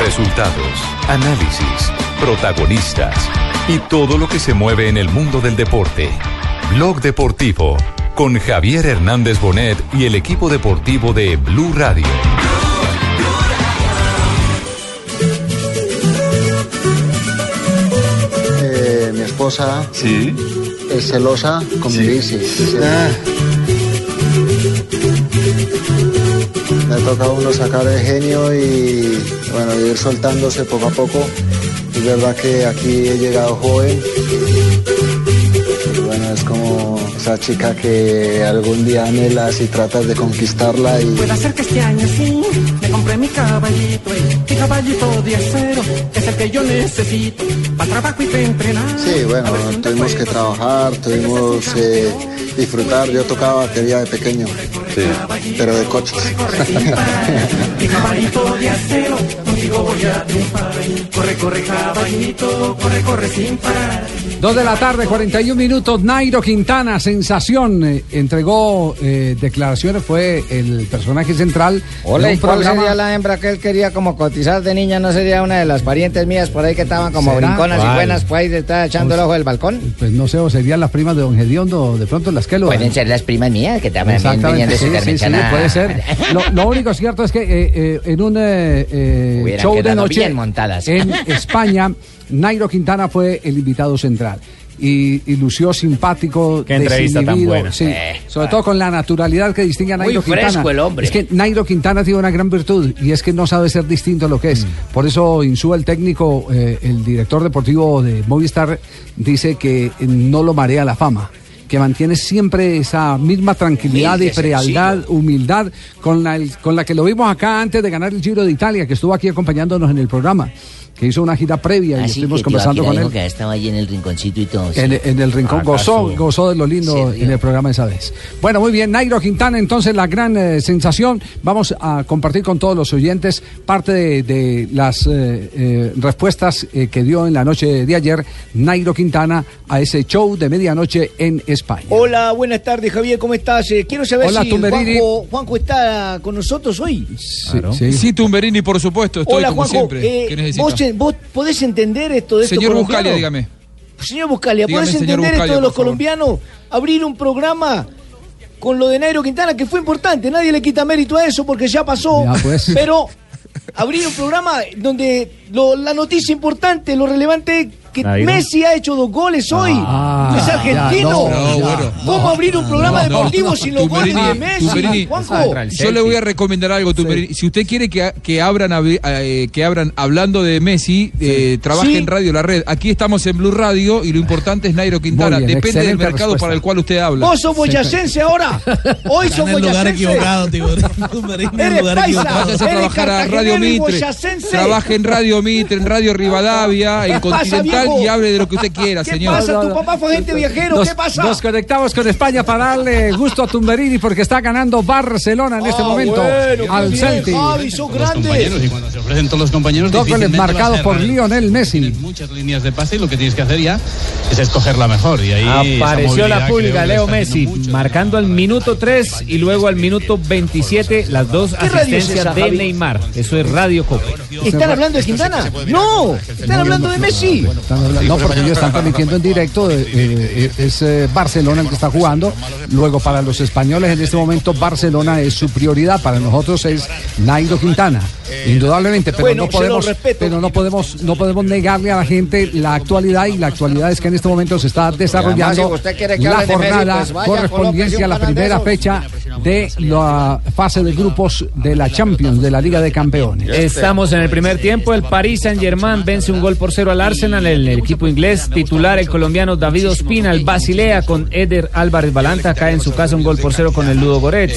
Resultados, análisis, protagonistas y todo lo que se mueve en el mundo del deporte. Blog Deportivo con Javier Hernández Bonet y el equipo deportivo de Blue Radio. Eh, mi esposa Sí. es celosa con mi bici. Ah, Me toca uno sacar el genio y bueno, ir soltándose poco a poco. Es verdad que aquí he llegado joven. Esa chica que algún día anhelas y tratas de conquistarla y Puede ser que este año sí me compré mi caballito, eh, mi caballito de acero, es el que yo necesito para trabajo y para entrenar. Sí, bueno, si tuvimos que trabajar, tuvimos que disfrutar. Yo tocaba batería de pequeño, pero de coches. corre parar. Mi caballito de acero, contigo voy a triunfar. Corre, corre, caballito, corre, corre sin parar. Dos de la tarde, 41 minutos. Nairo Quintana, sensación, eh, entregó eh, declaraciones, fue el personaje central. Hola, ¿y cuál programa. sería la hembra que él quería como cotizar de niña? ¿No sería una de las parientes mías por ahí que estaban como ¿Será? brinconas ¿Cuál? y buenas, pues ahí está echando el ojo del balcón? Pues no sé, o serían las primas de Don Gediondo, de pronto las que lo Pueden ser las primas mías que también venían de sí, sí, sí, puede ser. Lo, lo único cierto es que eh, eh, en un show de noche bien montadas. en España, Nairo Quintana fue el invitado central. Y, y lució simpático, Qué entrevista tan buena. sí, Eh, sobre todo con la naturalidad que distingue a Muy Nairo fresco Quintana. el hombre. Es que Nairo Quintana tiene una gran virtud y es que no sabe ser distinto a lo que es. Por eso Insúa, el técnico, eh, el director deportivo de Movistar, dice que no lo marea la fama que mantiene siempre esa misma tranquilidad y frialdad, humildad con la, con la que lo vimos acá antes de ganar el Giro de Italia, que estuvo aquí acompañándonos en el programa, que hizo una gira previa y Así estuvimos que conversando con él. que estaba ahí en el rinconcito y todo. sí. En, en el rincón gozó, gozó de lo lindo Sí, en el programa esa vez. Bueno, muy bien, Nairo Quintana, entonces la gran eh, sensación. Vamos a compartir con todos los oyentes parte de, de las eh, eh, respuestas eh, que dio en la noche de ayer Nairo Quintana a ese show de medianoche en España. Hola, buenas tardes Javier, ¿cómo estás? Eh, quiero saber Hola, si Tumberini. Juanjo, Juanjo está con nosotros hoy. Sí, sí. Sí, Tumberini, por supuesto, estoy Hola como Juanjo, siempre. eh, ¿Qué necesita? vos, vos podés entender esto de estos Señor colombianos? Buscalia, dígame. Señor Buscalia, Dígame, ¿podés entender Buscalia, esto de los colombianos? Abrir un programa con lo de Nairo Quintana, que fue importante, nadie le quita mérito a eso porque ya pasó, Ya, pues. pero abrir un programa donde lo- la noticia importante, lo relevante que Nairo. Messi ha hecho dos goles hoy. Ah, es ya, argentino. no, No, ya. bueno. ¿Cómo abrir un programa No, deportivo no. sin los goles de Messi? Tumberini. Juanjo. Yo le voy a recomendar algo, Tumberini. Si usted quiere que, que abran eh, que abran hablando de Messi, eh, trabaje Sí. en Radio La Red. Aquí estamos en Blue Radio y lo importante es Nairo Quintana. Bien, Depende del mercado respuesta. para el cual usted habla. Vos sos boyacense ahora. Hoy sos boyacense. Eres paisa. Váyase a Eres trabajar a Radio Mitre. Trabaje en Radio Mitre, en Radio Rivadavia, en ¿Qué pasa, Continental viejo? y hable de lo que usted quiera, ¿Qué señor. pasa? ¿Tu papá fue agente viajero? Nos, ¿Qué pasa? nos conectamos con España para darle gusto a Tumberini porque está ganando Barcelona en este Ah, momento bueno, al bien, Celtic. Javi, sos grande. y cuando se ofrecen todos los compañeros Dos goles marcados por. Lionel Messi. Tienes muchas líneas de pase y lo que tienes que hacer ya es escoger la mejor y ahí Apareció la pulga, Leo Messi, marcando al minuto 3 y luego al minuto 27 las dos ¿Qué radio es asistencias de? Neymar. Eso es Radio Copa. ¿Están hablando de Quintana? No, están hablando de Messi. Están hablando- no, porque ellos están transmitiendo en directo. eh, eh, es eh, Barcelona el que está jugando. Luego, para los españoles en este momento, Barcelona es su prioridad. Para nosotros es Nairo Quintana. Indudablemente, pero Bueno, no podemos, pero no podemos, no podemos negarle a la gente la actualidad y la actualidad es que en este momento se está desarrollando si usted quiere que la jornada correspondiente a la primera fecha de la fase de grupos de la Champions, de la Liga de Campeones. Estamos en el primer tiempo. El Paris Saint Germain vence un gol por cero al Arsenal. El el equipo inglés. Titular el colombiano David Ospina, el Basilea con Eder Álvarez Balanta, cae en su casa un gol por cero con el Ludo Goretz.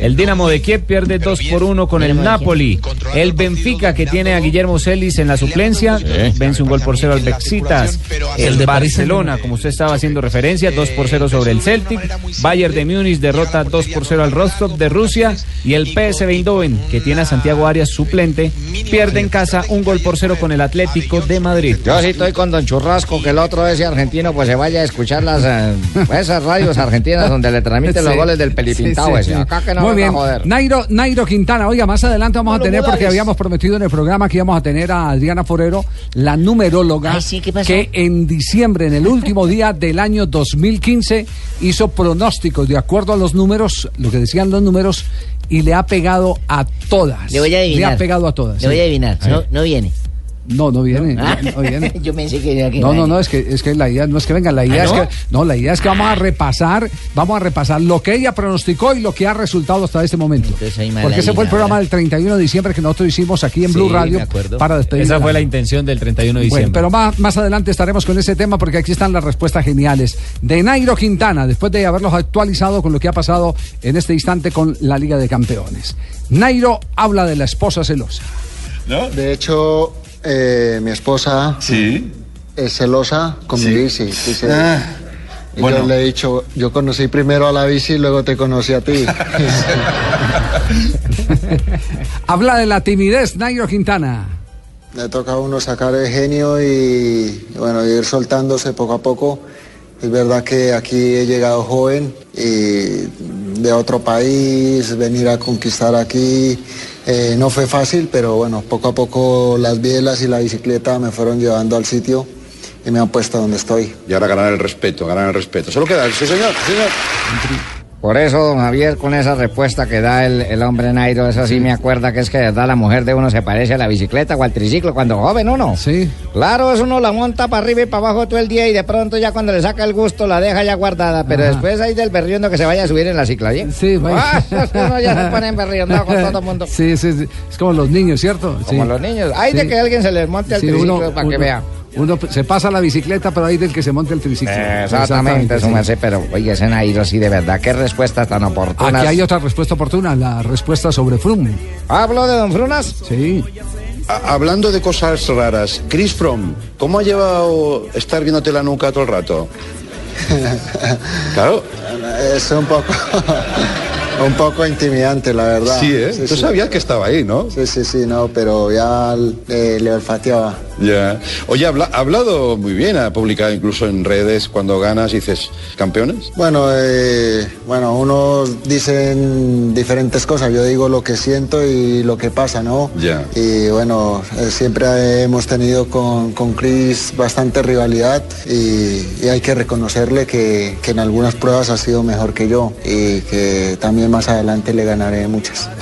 El Dinamo de Kiev pierde 2 por 1 con el Napoli. El Benfica, que tiene a Guillermo Celis en la suplencia, vence un gol por cero al Bexitas. El de Barcelona, como usted estaba haciendo referencia, 2 por 0 sobre el Celtic. Bayern de Múnich derrota 2 por 0 al Rostov de Rusia. Y el PSV Eindhoven, que tiene a Santiago Arias suplente, pierde en casa un gol por cero con el Atlético de Madrid. Yo sí estoy con Don Churrasco, que el otro ese argentino pues se vaya a escuchar las eh, esas radios argentinas donde le transmiten los goles del pelipintao Sí, sí, ese. sí. Acá que no Muy bien. a joder. Nairo, Nairo Quintana, oiga, más adelante vamos a tener, porque habíamos prometido en el programa que íbamos a tener a Adriana Forero, la numeróloga, que en diciembre, en el último día del año 2015, hizo pronósticos de acuerdo a los números, lo que decían los números, y le ha pegado a todas. Le voy a adivinar. Le ha pegado a todas. Le voy a adivinar. A No, no viene. No, no viene. No, no viene. Yo pensé que era que No, no, no, es que, es que la idea no es que venga, la idea ¿Ah, es no? que, no, la idea es que vamos a repasar, vamos a repasar lo que ella pronosticó y lo que ha resultado hasta este momento. Porque ese fue el programa del 31 de diciembre que nosotros hicimos aquí en Blue Radio para despedir. Esa fue la intención del 31 de Bueno, diciembre. pero más, más adelante estaremos con ese tema porque aquí están las respuestas geniales de Nairo Quintana, después de haberlos actualizado con lo que ha pasado en este instante con la Liga de Campeones. Nairo habla de la esposa celosa. De hecho, eh, mi esposa es celosa con mi bici. dice. Ah, y bueno. yo le he dicho, yo conocí primero a la bici y luego te conocí a ti. Habla de la timidez, Nairo Quintana. Le toca a uno sacar el genio y bueno, ir soltándose poco a poco. Es verdad que aquí he llegado joven y de otro país, venir a conquistar aquí eh, no fue fácil, pero bueno, poco a poco las bielas y la bicicleta me fueron llevando al sitio y me han puesto donde estoy. Y ahora ganar el respeto, ganar el respeto. Solo queda, sí señor, sí, señor. Por eso, don Javier, con esa respuesta que da el, el hombre Nairo, eso sí me acuerda que es que de verdad la mujer de uno se parece a la bicicleta o al triciclo cuando joven uno. Sí. Claro, eso uno la monta para arriba y para abajo todo el día y de pronto ya cuando le saca el gusto la deja ya guardada, pero Ajá. después ahí del berriondo que se vaya a subir en la cicla, Sí, vaya. Ah, uno ya se pone berriondo con todo el mundo. Sí, sí, sí. Es como los niños, ¿cierto? Como Sí. los niños. Hay de Sí. que alguien se les monte al Sí, triciclo uno- para que vea. Uno se pasa la bicicleta, pero hay del que se monte el triciclo. Exactamente, sí. merced, pero oye, ese Nairo sí de verdad, qué respuestas tan oportunas. Aquí hay otra respuesta oportuna, la respuesta sobre Froome. ¿Hablo de Don Frunas? Sí. A- hablando de cosas raras, Chris Fromm, ¿cómo ha llevado estar viéndote la nuca todo el rato? Claro. Es un poco, un poco intimidante, la verdad. Sí, ¿eh? Tú sabías que estaba ahí, ¿no? Sí, sí, sí, no, pero ya eh, le olfateaba. Ya. Oye, habla- ha hablado muy bien, ha publicado incluso en redes cuando ganas y dices, ¿campeones? Bueno, eh, bueno, unos dicen diferentes cosas. Yo digo lo que siento y lo que pasa, ¿no? Ya. Y bueno, eh, siempre hemos tenido con, con Chris bastante rivalidad y, y hay que reconocerle que, que en algunas pruebas ha sido mejor que yo y que también más adelante le ganaré muchas.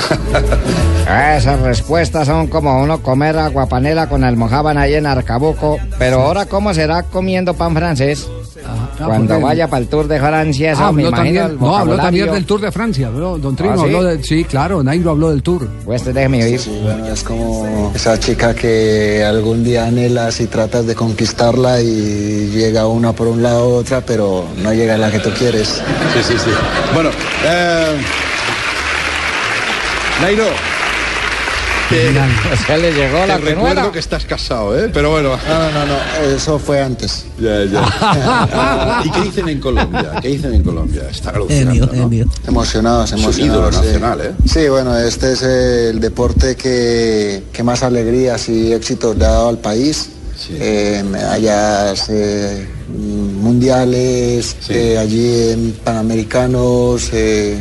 Ah, Esas respuestas son como uno comer aguapanela con almojábana ahí en Arcabuco. Pero ahora, ¿cómo será comiendo pan francés? Cuando porque- vaya para el Tour de Francia, eso Ah, me habló imagino también, el no, habló también del Tour de Francia, ¿no? Don Trino ¿Ah, sí? habló de, sí, claro, Nairo habló del Tour. Pues déjeme oír. Sí, bueno, es como esa chica que algún día anhelas y tratas de conquistarla y llega una por un lado otra, pero no llega a la que tú quieres. Sí, sí, sí. Bueno, eh, Nairo. Te, O sea, le llegó la te recuerdo que estás casado, ¿eh? Pero bueno. No, no, no, no, eso fue antes. Ya, ya. ¿Y qué dicen en Colombia? ¿Qué dicen en Colombia? Está alucinando, ¿no? Emocionados, emocionados. ídolo sí. nacional, ¿eh? Sí, bueno, este es el deporte que, que más alegrías y éxitos le ha dado al país. Eh, medallas eh, mundiales, eh, allí en Panamericanos, eh,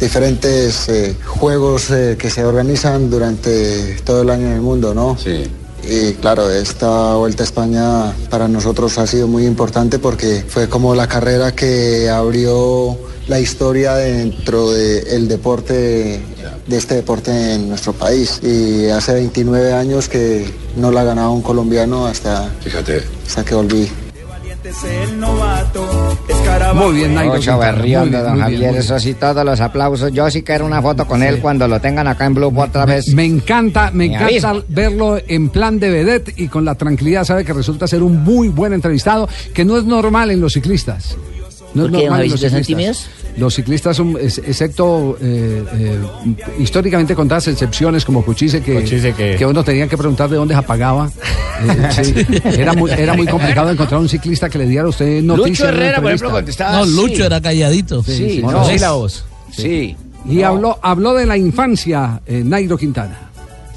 diferentes eh, juegos eh, que se organizan durante todo el año en el mundo, ¿no? Sí. Y claro, esta Vuelta a España para nosotros ha sido muy importante porque fue como la carrera que abrió la historia dentro del deporte, de este deporte en nuestro país. Y hace 29 años que no la ganaba un colombiano hasta, Fíjate. hasta que volví. Muy bien, Nairo. Mucho bien, don muy Javier, bien. eso sí, todos los aplausos. Yo sí quiero una foto con él cuando lo tengan acá en Blue otra vez. Me encanta, me, Me encanta avisa. verlo en plan de vedette y con la tranquilidad sabe que resulta ser un muy buen entrevistado, que no es normal en los ciclistas. No es ¿Por qué, don normal en los ciclistas. Los ciclistas son, ex- excepto eh, eh, históricamente contadas excepciones como Cuchise, que, que- que uno tenía que preguntar de dónde se apagaba. Eh, sí. era, muy, era muy complicado encontrar un ciclista que le diera a usted noticias. en una entrevista. No, Lucho era calladito. Sí, sí, no, no. sí, la voz. Sí. Y habló, habló de la infancia, eh, Nairo Quintana.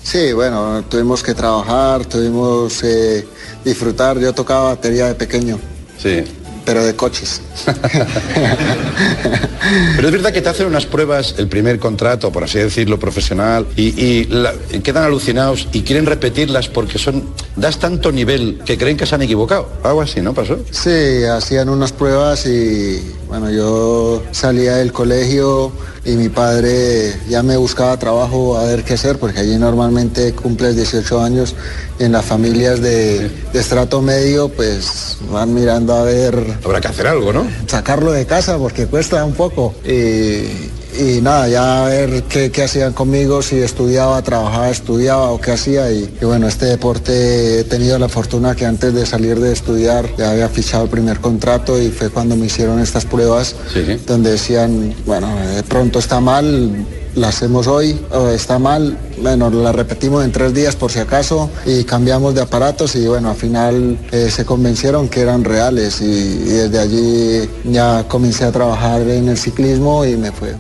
Sí, bueno, tuvimos que trabajar, tuvimos que disfrutar. Yo tocaba batería de pequeño. Sí. Pero de coches. Pero es verdad que te hacen unas pruebas, el primer contrato, por así decirlo, profesional, y, y la- y quedan alucinados y quieren repetirlas porque son das tanto nivel que creen que se han equivocado. Algo así, ¿no pasó? Sí, hacían unas pruebas y bueno, yo salía del colegio y mi padre ya me buscaba trabajo a ver qué hacer, porque allí normalmente cumples 18 años y en las familias de, de estrato medio pues van mirando a ver... Habrá que hacer algo, ¿no? Sacarlo de casa porque cuesta un poco. Y, y nada, ya a ver qué, qué hacían conmigo, si estudiaba, trabajaba, estudiaba o qué hacía. Y, y bueno, este deporte he tenido la fortuna que antes de salir de estudiar ya había fichado el primer contrato y fue cuando me hicieron estas pruebas donde decían, bueno, de pronto está mal, la hacemos hoy, o está mal, bueno, la repetimos en tres días por si acaso y cambiamos de aparatos y bueno, al final eh, se convencieron que eran reales y, y desde allí ya comencé a trabajar en el ciclismo y me fue.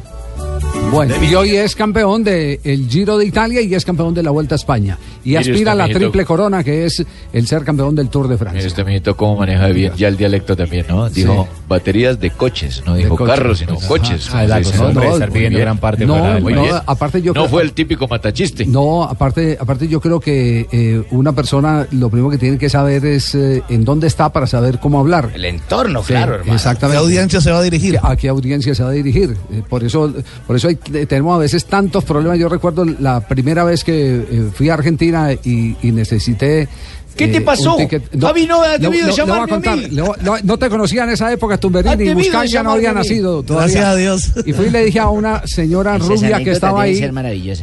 Bueno, y hoy es campeón del Giro de Italia y es campeón de la Vuelta a España. Y aspira a la mijito. triple corona, que es el ser campeón del Tour de Francia. Mire este mijito cómo maneja bien ya el dialecto también, ¿no? Dijo baterías de coches, no dijo coches. carros, sino Ajá. coches. Ah, la Sí, sí, no, estar bien. gran parte No, de- no, aparte yo No creo- fue el típico matachiste. No, aparte, aparte yo creo que eh, una persona lo primero que tiene que saber es eh, en dónde está para saber cómo hablar. El entorno, Sí, claro, hermano. Exactamente. ¿Qué audiencia se va a dirigir? ¿A qué audiencia se va a dirigir? Eh, por eso, por eso hay- tenemos a veces tantos problemas. Yo recuerdo la primera vez que eh, fui a Argentina y, y necesité. ¿Qué te eh, pasó? ticket- Javi, no debido a contar. mí. Le voy- le voy- no te conocía en esa época, Tumberini y Buscán ya no había nacido todavía. Gracias a Dios. Y fui y le dije a una señora rubia que estaba ahí.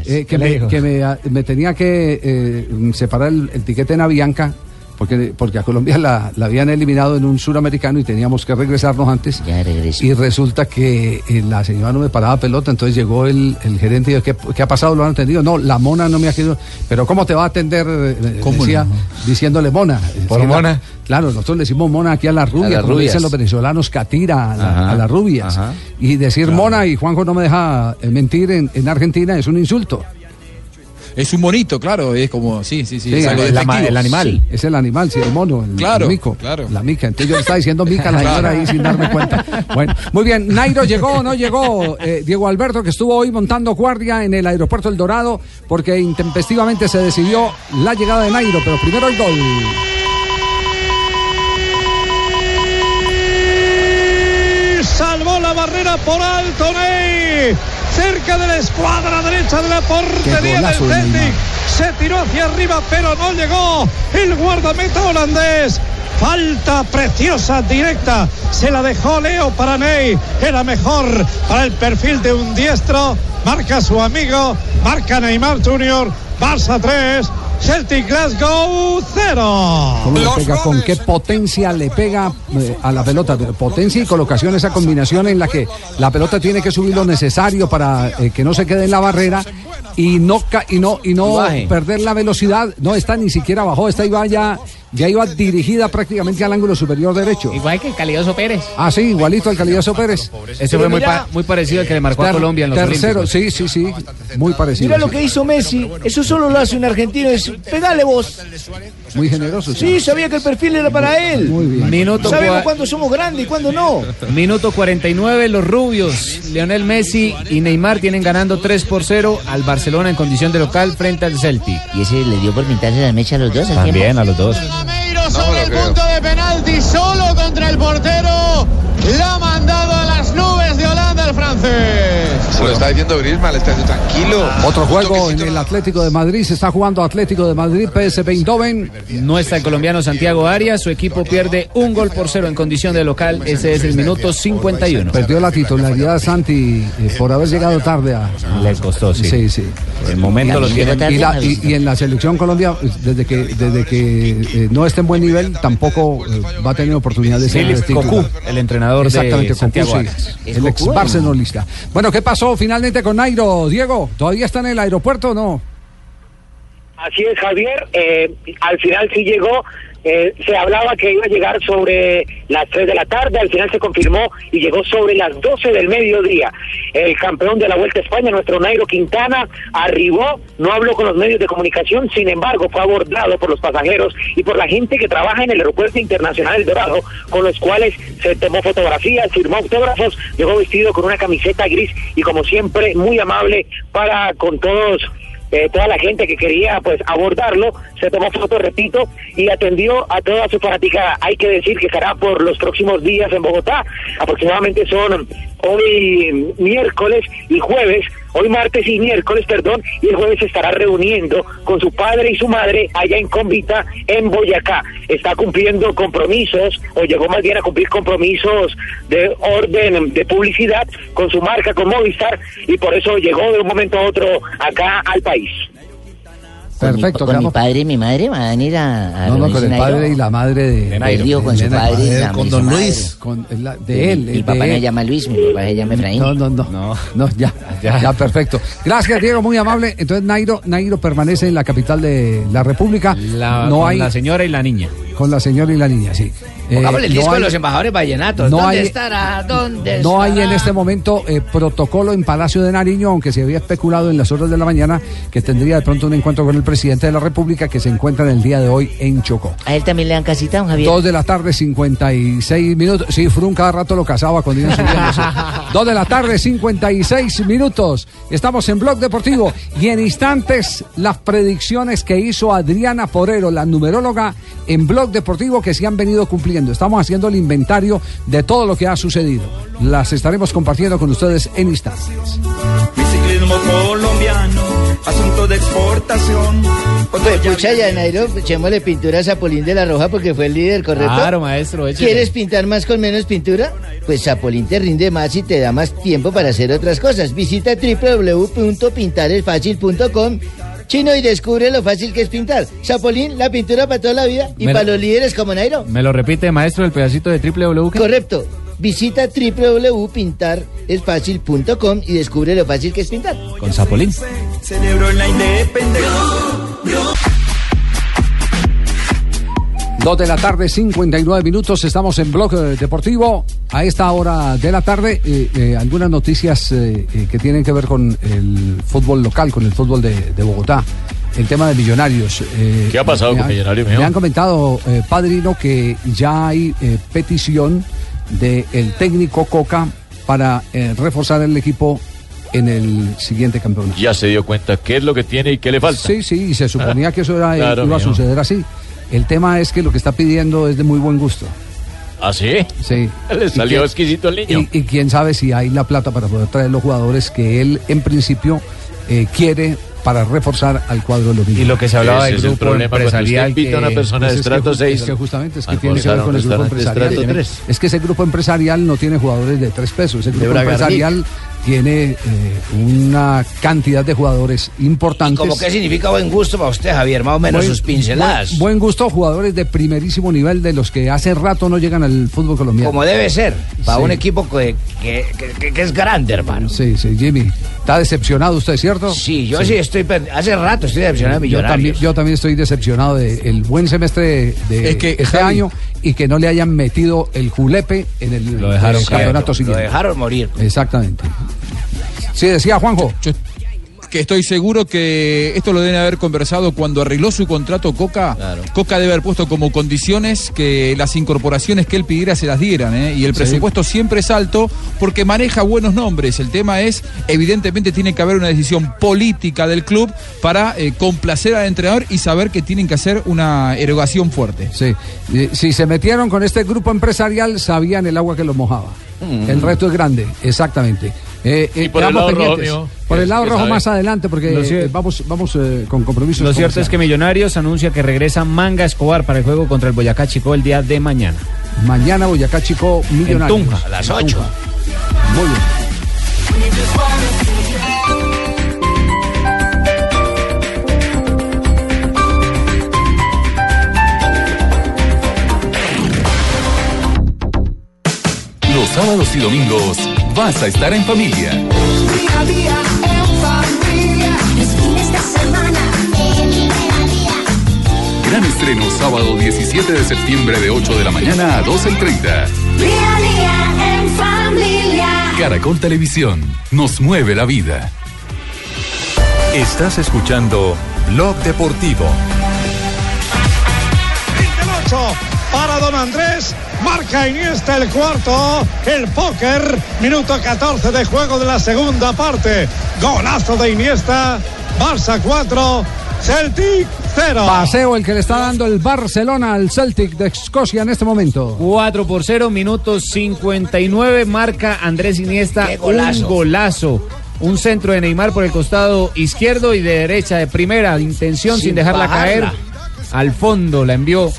eh, que ¿Qué le me, que me, me tenía que eh, separar el, el tiquete en Avianca. Porque, porque a Colombia la, la habían eliminado en un suramericano y teníamos que regresarnos antes. Y resulta que eh, la señora no me paraba pelota, entonces llegó el, el gerente y dijo, ¿qué, qué ha pasado? ¿Lo han atendido? No, la mona no me ha querido. Pero ¿cómo te va a atender? eh, ¿Cómo decía, no? diciéndole mona. ¿Por Decía, mona? Claro, nosotros le decimos mona aquí a las rubias, las como dicen los venezolanos, catira a, la- a las rubias. ajá. Y decir mona, y Juanjo no me deja eh, mentir, en, en Argentina es un insulto. Es un monito, claro, es como, sí, sí, sí. Sí, es algo el, despectivo. Sí, es el animal, sí, el mono, el, Claro, el mico. claro. La mica. Entonces yo le estaba diciendo mica a la señora ahí sin darme cuenta. Bueno, muy bien. Nairo llegó o no llegó. Eh, Diego Alberto, que estuvo hoy montando guardia en el aeropuerto El Dorado, porque intempestivamente se decidió la llegada de Nairo, pero primero el gol. Salvó la barrera por alto, Ney. Cerca de la escuadra derecha de la portería del Celtic. Se tiró hacia arriba, pero no llegó el guardameta holandés. Falta preciosa, directa. Se la dejó Leo para Ney. Era mejor para el perfil de un diestro. Marca su amigo. Marca Neymar Junior. Barça 3. Celtic Glasgow 0. ¿Cómo le pega? ¿Con qué potencia le pega eh, a la pelota? Potencia y colocación, esa combinación en la que la pelota tiene que subir lo necesario para eh, que no se quede en la barrera y no ca- y no y no baje. perder la velocidad. No, esta ni siquiera bajó, esta iba ya, ya iba dirigida prácticamente al ángulo superior derecho. Igual que el Calidoso Pérez. Ah, sí, igualito al Calidoso Pérez. Ese fue muy, pa- muy parecido al que le marcó a Colombia en los Tercero, Olímpicos. sí, sí, sí, muy parecido. Mira lo que hizo Messi. Eso solo lo hace un argentino. Es, pegale vos. Muy generoso. Sí, sabía que el perfil era para él. Muy bien. Minuto Sabemos cuándo somos grandes y cuándo no. Minuto 49, los rubios, Lionel Messi y Neymar tienen ganando 3 por 0 al Barcelona en condición de local frente al Celtic. ¿Y ese le dio por pintarse la mecha a los dos? También a los dos. sobre el punto de penalti, solo contra el portero. La ha mandado a las nubes de Holanda el francés. Se lo está diciendo Griezmann, le está diciendo tranquilo. Otro juego en el Atlético de Madrid. Se está jugando Atlético de Madrid, PSV Eindhoven. No está el colombiano Santiago Arias. Su equipo pierde un gol por cero en condición de local. Ese es el minuto 51. Perdió la titularidad Santi eh, por haber llegado tarde a. Le costó, sí. Sí, sí. El momento lo tiene. Y, la- y- y en la selección Colombia, desde que desde que eh, no esté en buen nivel, tampoco eh, va a tener oportunidad de ser. Cocu, el entrenador de Exactamente, Cocu, Santiago sí. Arias. ¿Es El ex Cocu? barcelonista. Bueno, ¿qué finalmente con Nairo, Diego? ¿Todavía está en el aeropuerto o no? Así es, Javier. Eh, al final sí llegó. Eh, se hablaba que iba a llegar sobre las 3 de la tarde, al final se confirmó y llegó sobre las 12 del mediodía. El campeón de la Vuelta a España, nuestro Nairo Quintana, arribó, no habló con los medios de comunicación, sin embargo fue abordado por los pasajeros y por la gente que trabaja en el Aeropuerto Internacional del Dorado, con los cuales se tomó fotografías, firmó autógrafos, llegó vestido con una camiseta gris y como siempre muy amable para con todos eh, toda la gente que quería pues abordarlo, se tomó foto, repito, y atendió a toda su fanaticada. Hay que decir que estará por los próximos días en Bogotá, aproximadamente son hoy miércoles y jueves, hoy martes y miércoles, perdón, y el jueves estará reuniendo con su padre y su madre allá en Convita, en Boyacá. Está cumpliendo compromisos, o llegó más bien a cumplir compromisos de orden de publicidad con su marca, con Movistar, y por eso llegó de un momento a otro acá al país. Perfecto, Con mi quedamos- padre y mi madre van a ir a, a No, no, con el padre y la madre de. Digo, con su padre y la- con don Luis. madre. Con la- de él. Mi papá me llama Luis, mi papá se llama Efraín. No, no, no. No, ya, ya, perfecto. Gracias, Diego, muy amable. Entonces, Nairo, Nairo permanece en la capital de la República. La- no con hay, la señora y la niña. Con la señora y la niña, sí. Eh, Pongamos el no disco hay- de los embajadores vallenatos. no ¿Dónde hay- estará? ¿Dónde No hay en estará? este momento eh, protocolo en Palacio de Nariño, aunque se había especulado en las horas de la mañana que tendría de pronto un encuentro con el presidente de la República que se encuentra en el día de hoy en Chocó. A él también le dan casita, don Javier. Dos de la tarde, 56 minutos. Sí, Frun cada rato lo casaba cuando iban subiendo. sí. Dos de la tarde, 56 minutos. Estamos en Blog Deportivo y en instantes las predicciones que hizo Adriana Porero, la numeróloga en Blog Deportivo que se han venido cumpliendo. Estamos haciendo el inventario de todo lo que ha sucedido. Las estaremos compartiendo con ustedes en instantes. Mi ciclismo colombiano, asunto de exportación. Pues pucha, ya Nairo, echémosle pintura a Zapolín de la Roja porque fue el líder, ¿correcto? Claro, maestro. ¿Quieres pintar más con menos pintura? Pues Zapolín te rinde más y te da más tiempo para hacer otras cosas. Visita www.pintaresfacil.com Chino y descubre lo fácil que es pintar. Zapolín, la pintura para toda la vida y para los líderes como Nairo. ¿Me lo repite, maestro, el pedacito de www? Correcto. Visita www.pintaresfacil.com y descubre lo fácil que es pintar. Con Zapolín. Celebro la independencia. Dos de la tarde, 59 minutos. Estamos en Blog eh, Deportivo. A esta hora de la tarde, eh, eh, algunas noticias eh, eh, que tienen que ver con el fútbol local, con el fútbol de, de Bogotá. El tema de Millonarios. eh, ¿Qué ha pasado me con han- Millonarios, Me han comentado, eh, Padrino, que ya hay eh, petición del técnico Coca para eh, reforzar el equipo en el siguiente campeonato. Ya se dio cuenta qué es lo que tiene y qué le falta. Sí, sí, y se suponía que eso era, eh, Claro, iba a suceder así. El tema es que lo que está pidiendo es de muy buen gusto. ¿Ah, sí? Sí. Le salió exquisito el niño. Y, y quién sabe si hay la plata para poder traer los jugadores que él en principio eh, quiere para reforzar al cuadro de los Y lo que se hablaba Ese del es el grupo problema usted empresarial invita a una que- persona Pues de es que estrato ju- 6 Es que justamente es que tiene que ver con el grupo empresarial. estrato 3. Es que ese grupo empresarial no tiene jugadores de tres pesos. El De grupo empresarial tiene eh, una cantidad de jugadores importantes. ¿Cómo qué significa buen gusto para usted, Javier? Más o menos Buen- sus pinceladas. Buen, buen gusto, jugadores de primerísimo nivel de los que hace rato no llegan al fútbol colombiano. Como debe ser, para Sí. un equipo que, que- que- que es grande, hermano. Sí, sí, Jimmy. ¿Está decepcionado usted, cierto? Sí, yo sí, estoy. Hace rato estoy decepcionado de Yo también, Millonarios. yo también estoy decepcionado del buen semestre de Es que, este Javi- año y que no le hayan metido el julepe en el Lo dejaron caer, campeonato lo siguiente. dejaron morir. Exactamente. Sí, decía Juanjo. Yo que estoy seguro que esto lo deben haber conversado cuando arregló su contrato Coca. Coca debe haber puesto como condiciones que las incorporaciones que él pidiera se las dieran. ¿eh? Y el Sí. presupuesto siempre es alto porque maneja buenos nombres. El tema es, evidentemente, tiene que haber una decisión política del club para eh, complacer al entrenador y saber que tienen que hacer una erogación fuerte. Sí. Eh, Si se metieron con este grupo empresarial, sabían el agua que los mojaba. El resto es grande, exactamente. Eh, eh, por el lado rojo, por el ¿Qué- lado rojo sabe? más adelante, porque eh, vamos, vamos eh, con compromisos. Lo cierto es que. Millonarios anuncia que regresa Manga Escobar para el juego contra el Boyacá Chico el día de mañana. Mañana Boyacá Chico Millonarios. Tunja, a las En ocho. Tunja. Muy bien. Los sábados y domingos vas a estar en familia. Día a día en familia. Fines de semana. Gran estreno sábado 17 de septiembre de 8 de la mañana a 12 y 30. Día a día en familia. Caracol Televisión nos mueve la vida. Estás escuchando Blog Deportivo. 8 para don Andrés. Marca Iniesta el cuarto. El póker. Minuto 14 de juego de la segunda parte. Golazo de Iniesta. Barça 4. Celtic 0. Paseo el que le está dando el Barcelona al Celtic de Escocia en este momento. 4 por 0, minutos 59, marca Andrés Iniesta Qué golazo. un golazo. Un centro de Neymar por el costado izquierdo y de derecha de primera, intención sin, Sin dejarla bajarla. caer. Al fondo la envió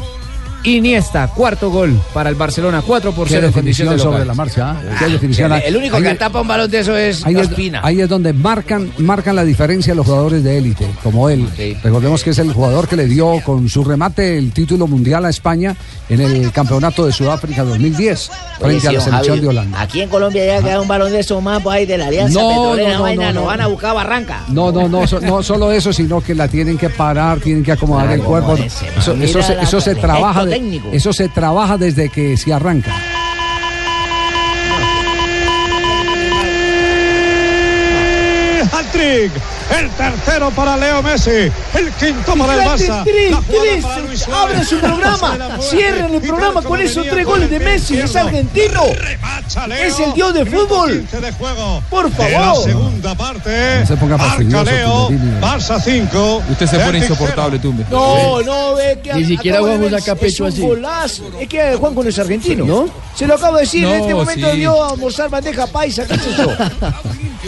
Iniesta, cuarto gol para el Barcelona, 4 por Qué 0 en condición definición de sobre la marcha. ¿ah? Qué definición. El único Ahí- que tapa un balón de eso es Ahí es, ahí es donde marcan, marcan la diferencia los jugadores de élite, como él. Recordemos que es el jugador que le dio con su remate el título mundial a España en el campeonato de Sudáfrica 2010 frente a la selección Javi, de Holanda. Aquí en Colombia ya queda un balón de esos más pues, ahí de la Alianza No, Petrolera, no, no, vaina, no, no. van a buscar Barranca. No, no, no, so- no solo eso, sino que la tienen que parar, tienen que acomodar Claro, el cuerpo. Eso, eso se, eso trabaja, de- técnico. eso se trabaja desde que se arranca. Hat-trick. El tercero para Leo Messi. El quinto para el Barça. tres, tres, abre su programa, cierren el programa con esos tres goles de Messi, es argentino, es el dios del fútbol, por De la favor. segunda parte. No se ponga Marca Leo. Barça 5. Usted se pone insoportable, Tumbe. No, no, ve que Ni siquiera acabo de Juan ver, saca pecho es así. Es que Juanjo no es argentino, ¿no? Se lo acabo de decir, en este momento sí. debió almorzar bandeja paisa, ¿qué es eso?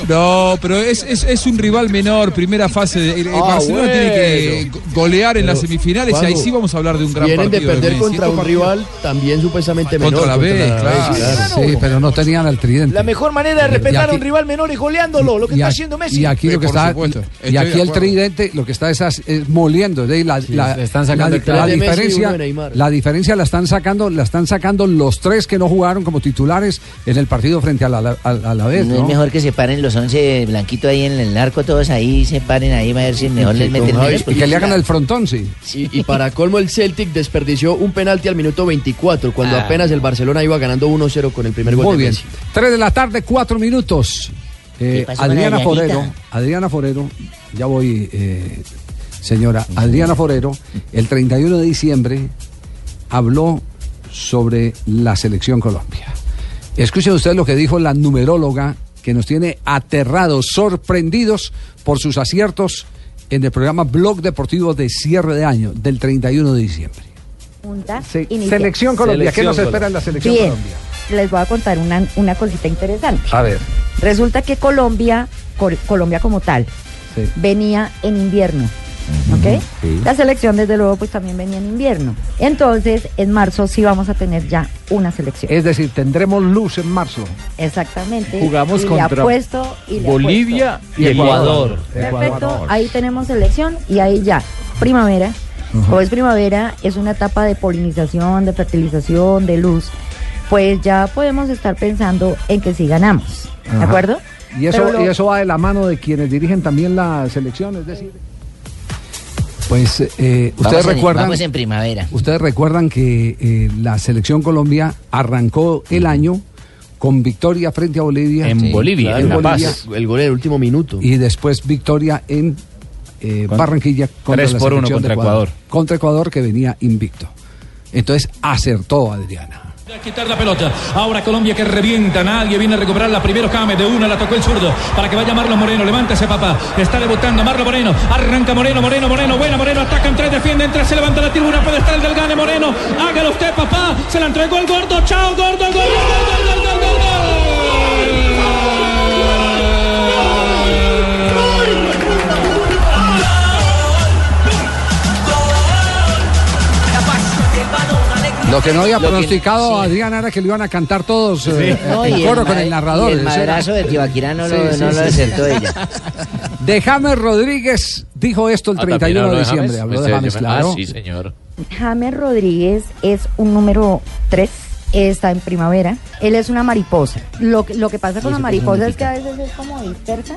No, pero es, es, es un rival menor, primera fase. De, el- el Ah, Barcelona bueno. tiene que go- golear en Pero, las semifinales y ahí sí vamos a hablar de un gran Vienen de partido. perder contra un rival también supuestamente menor. Contra la B, claro. Sí, pero no tenían al tridente. La mejor manera de respetar aquí- a un rival menor es goleándolo, lo que está haciendo Messi. Y aquí lo que está, y aquí el tridente lo que está es, moliendo, de la, la- están sacando la- la diferencia, la diferencia la están sacando, la están sacando los tres que no jugaron como titulares en el partido frente a la, a, a la vez, No, ¿no? es mejor que se paren los 11 blanquitos ahí en el narco, todos ahí, se paren ahí, a ver si mejor les meten menos. Y que le hagan el frontón, sí. Y, y para colmo el Celtic desperdició un penalti al minuto 24 cuando Ah. apenas el Barcelona iba ganando 1-0 con el primer gol Muy de bien. Messi. Tres de la tarde, cuatro minutos. Eh, ¿Qué pasó con la Adriana? Forero, Adriana Forero, ya voy, eh, señora. Adriana Forero, el 31 de diciembre habló sobre la selección Colombia. Escuchen ustedes lo que dijo la numeróloga que nos tiene aterrados, sorprendidos por sus aciertos en el programa Blog Deportivo de cierre de año del 31 de diciembre. pregunta Se- inicial. selección Colombia, ¿qué nos espera en la selección Bien, Colombia? les voy a contar una, una cosita interesante. A ver. Resulta que Colombia, Col- Colombia como tal, Sí. venía en invierno. ¿Ok? La selección, desde luego, pues también venía en invierno. Entonces, en marzo sí vamos a tener ya una selección. Es decir, tendremos luz en marzo. Exactamente. Jugamos y contra le apuesto, y le Bolivia apuesto. y Ecuador. Perfecto, ahí tenemos selección y ahí ya, primavera. O es primavera, es una etapa de polinización, de fertilización, de luz. Pues ya podemos estar pensando en que sí ganamos. ¿De Ajá. acuerdo? Y eso, lo- y eso va de la mano de quienes dirigen también la selección, es decir. Pues eh, ustedes Vamos en- recuerdan. vamos en primavera. Ustedes recuerdan que eh, la selección Colombia arrancó el año con victoria frente a Bolivia. En Sí, Bolivia, claro, en La Bolivia, Paz. El gol en el último minuto. Y después victoria en eh, Con- Barranquilla contra tres la por uno selección de contra Ecuador. Contra Ecuador que venía invicto. Entonces acertó Adriana. Quitar la pelota. Ahora Colombia que revienta. Nadie viene a recuperar la primero Came. De una la tocó el zurdo. Para que vaya Marlon Moreno. Levántese, papá. Está debutando Marlon Moreno. Arranca Moreno, Moreno, Moreno. Buena Moreno. Atacan tres, defienden tres. Se levanta la tribuna. Puede estar el del Gane Moreno. Hágalo usted, papá. Se la entregó el gordo. Chao, gordo, gol, gol, gol, gol, Lo que no había Lo que- pronosticado sí. Adrián era que le iban a cantar todos eh, No, en y coro el con el narrador. y el madrazo de Tibaquirá no lo- Sí, sí, no lo sí. acertó ella. De James Rodríguez dijo esto el Ah, ¿también 31 de habló de diciembre. James? Habló de Usted- James, ah, claro. sí, señor. James Rodríguez es un número 3, está en primavera. Él es una mariposa. Lo, que- lo que pasa con la mariposa es que a veces es como dispersa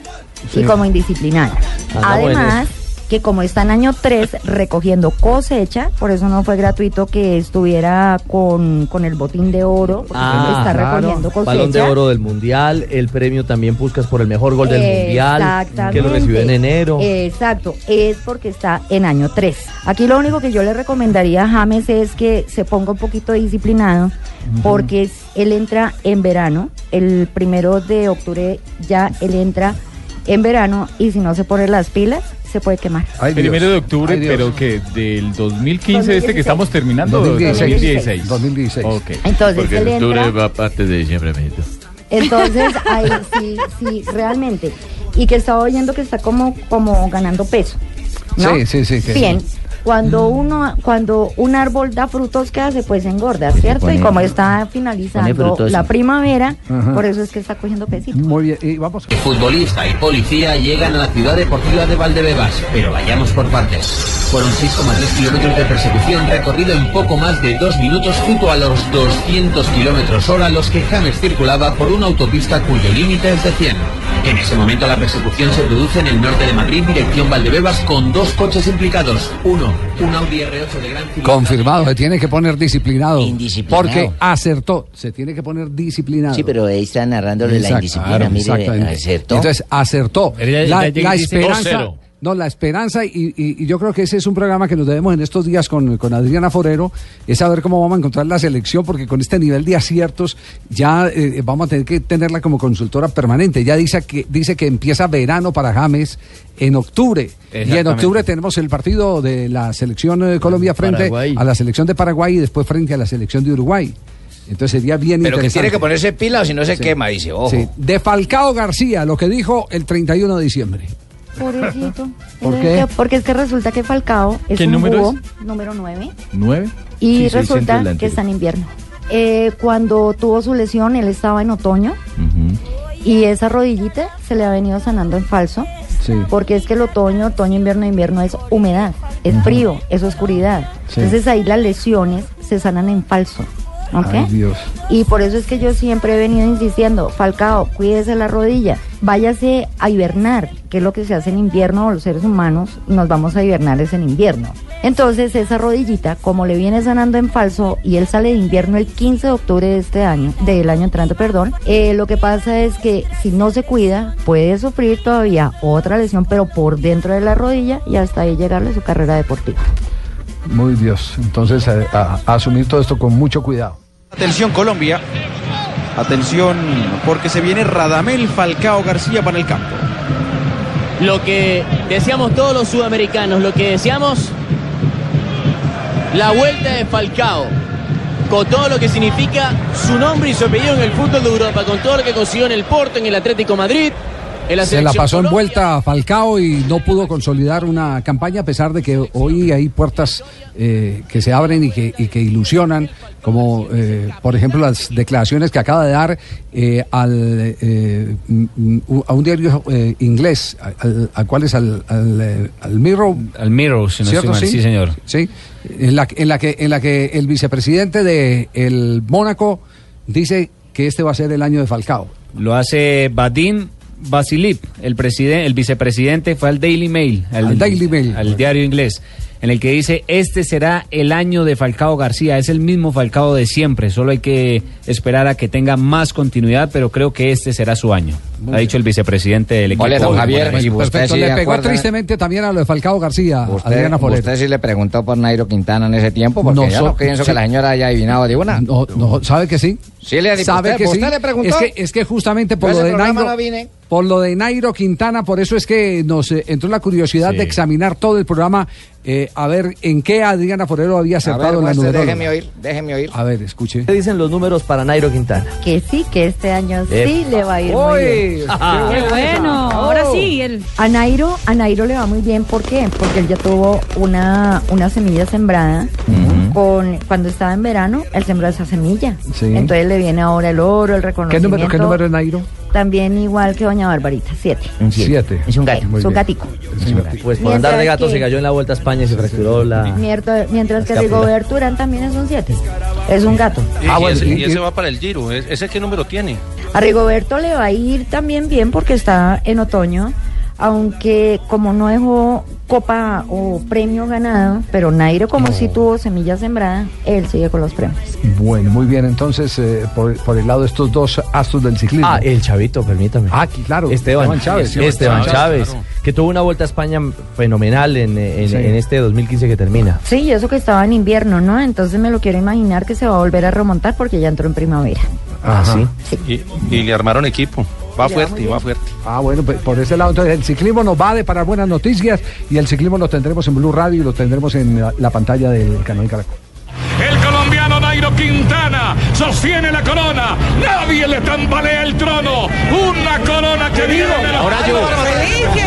Sí. y como indisciplinada. Ah, bueno, Además, que como está en año 3 recogiendo cosecha, por eso no fue gratuito que estuviera con, con el botín de oro, porque Ah, está recogiendo cosecha. Balón de oro del mundial, el premio también buscas por el mejor gol del mundial, que lo recibió en enero. Exacto, es porque está en año 3. Aquí lo único que yo le recomendaría a James es que se ponga un poquito disciplinado, porque es- él entra en verano, el primero de octubre ya él entra en verano y si no se pone las pilas, se puede quemar. Primero de octubre, Ay, pero que del 2015, este que estamos terminando, 2016. 2016. 2016. Ok. Entonces, Porque el octubre entra- va antes de diciembre, amiguito. Entonces, ahí sí, sí, realmente. Y que estaba oyendo que está como, como ganando peso. ¿no? Sí, sí, sí, que- Bien. Cuando uno, cuando un árbol da frutos, ¿qué hace? Pues engorda, ¿cierto? pone- y como está finalizando la primavera, Ajá. por eso es que está cogiendo pesito. Muy bien, y vamos. Futbolista y policía llegan a la ciudad deportiva de Valdebebas, pero vayamos por partes. Fueron 6,3 kilómetros de persecución recorrido en poco más de dos minutos junto a los 200 kilómetros hora los que James circulaba por una autopista cuyo límite es de 100. En ese momento la persecución se produce en el norte de Madrid, dirección Valdebebas, con dos coches implicados. Uno, un Audi R8 de gran. Confirmado, se tiene que poner disciplinado. Indisciplinado. Porque acertó, se tiene que poner disciplinado. Sí, pero ahí está narrando la Exacto, indisciplina. claro, Mire, exactamente. acertó. Entonces acertó. La, la dice esperanza. 2-0. No, la esperanza, y, y- y yo creo que ese es un programa que nos debemos en estos días con, con Adriana Forero, es saber cómo vamos a encontrar la selección, porque con este nivel de aciertos ya eh, vamos a tener que tenerla como consultora permanente. Ya dice que, dice que empieza verano para James en octubre. Y en octubre tenemos el partido de la selección de Colombia frente Paraguay. a la selección de Paraguay y después frente a la selección de Uruguay. Entonces sería bien Pero que interesante. tiene que ponerse pila o si no se Sí. quema, dice, ojo. Sí. De Falcao García, lo que dijo el 31 de diciembre. Pobrecito. ¿Por qué? que- Porque es que resulta que Falcao es ¿Qué un número búho, es? número 9, ¿Nueve? y Sí, sí, resulta que está en invierno. Eh, cuando tuvo su lesión, él estaba en otoño y esa rodillita se le ha venido sanando en falso. Sí. Porque es que el otoño, otoño, invierno, invierno es humedad, es frío, es oscuridad. Sí. Entonces ahí las lesiones se sanan en falso. ¿Ok? Ay, Dios. Y por eso es que yo siempre he venido insistiendo, Falcao, cuídese la rodilla, váyase a hibernar, que es lo que se hace en invierno los seres humanos, nos vamos a hibernar es en invierno. Entonces esa rodillita, como le viene sanando en falso y él sale de invierno el 15 de octubre de este año, del año entrante, perdón, eh, lo que pasa es que si no se cuida, puede sufrir todavía otra lesión, pero por dentro de la rodilla y hasta ahí llegarle a su carrera deportiva. Muy Dios. Entonces, a, a- a asumir todo esto con mucho cuidado. Atención Colombia. Atención porque se viene Radamel Falcao García para el campo. Lo que deseamos todos los sudamericanos, lo que deseamos, la vuelta de Falcao, con todo lo que significa su nombre y su apellido en el fútbol de Europa, con todo lo que consiguió en el Porto, en el Atlético Madrid, la Se la pasó en Colombia. vuelta a Falcao y no pudo consolidar una campaña a pesar de que hoy hay puertas eh, que se abren y que, y que ilusionan, como eh, por ejemplo las declaraciones que acaba de dar eh, al, eh, a un diario eh, inglés, al, al cual es al, al, al Mirror. Al Mirror, si no mal. Sí, señor. Sí, en la, en la que en la que el vicepresidente de el Mónaco dice que este va a ser el año de Falcao. Lo hace Vadim Vasilip, el el vicepresidente, fue al Daily Mail, Al Daily Mail. al diario inglés, en el que dice este será el año de Falcao García, es el mismo Falcao de siempre, solo hay que esperar a que tenga más continuidad, pero creo que este será su año, ha dicho el vicepresidente del equipo. Ole, don de Javier, Mónaco. y usted Perfecto, sí le de pegó acuerdo, ¿no? tristemente también a lo de Falcao García, Usted, Adriana Forero. usted sí le preguntó por Nairo Quintana en ese tiempo, porque No yo so- no pienso sí. que la señora haya adivinado de una. No, no, ¿sabe que sí? Sí le adivinó. ¿Sabe ¿Usted- que sí? usted le preguntó? Es que, es que justamente por lo, de Nairo, no vine. por lo de Nairo Quintana, por eso es que nos eh, entró la curiosidad Sí. de examinar todo el programa eh, a ver en qué Adriana Forero había acertado ver, en la numeróloga. déjeme oír, déjeme oír. A ver, escuche. ¿Qué dicen los números para Nairo Quintana? Que sí, que este año sí le va a ir muy Uy, bien. qué bueno, ahora sí, él. A Nairo, a Nairo le va muy bien, ¿por qué? Porque él ya tuvo una, una semilla sembrada con cuando estaba en verano, él sembró esa semilla. Sí. Entonces le viene ahora el oro, el ¿Qué reconocimiento. número, qué número es Nairo? También igual que Doña Barbarita, siete. Siete. Es un gato, es un gatico. Pues por andar de gato que- se cayó en la vuelta a España y se fracturó la. Mientras, mientras que. Rigoberto Urán también es un siete. Es un gato. Y, Ah, y bueno, ese, y- y ese va para el Giro. ¿E- ¿Ese qué número tiene? A Rigoberto le va a ir también bien porque está en otoño, aunque como no dejó copa o premio ganado, pero Nairo como sí tuvo semilla sembrada, él sigue con los premios. Bueno, muy bien. Entonces, eh, por, por el lado de estos dos astros del ciclismo. Ah, el chavito, permítame. Ah, aquí, claro. Esteban, Esteban Chávez. Esteban, Chávez, claro. que tuvo una vuelta a España fenomenal en, en- Sí. en este 2015 que termina. Sí, y eso que estaba en invierno, ¿no? Entonces me lo quiero imaginar que se va a volver a remontar porque ya entró en primavera. Ah, sí. Y, y le armaron equipo. Va fuerte, va fuerte. Ah, bueno, pues, por ese lado, entonces el ciclismo nos va a deparar buenas noticias y el ciclismo lo tendremos en Blue Radio y lo tendremos en la, la pantalla del canal Caracol. El colombiano Nairo Quintana sostiene la corona. Nadie le tambalea el trono. Una corona que la Ahora yo. Te dije,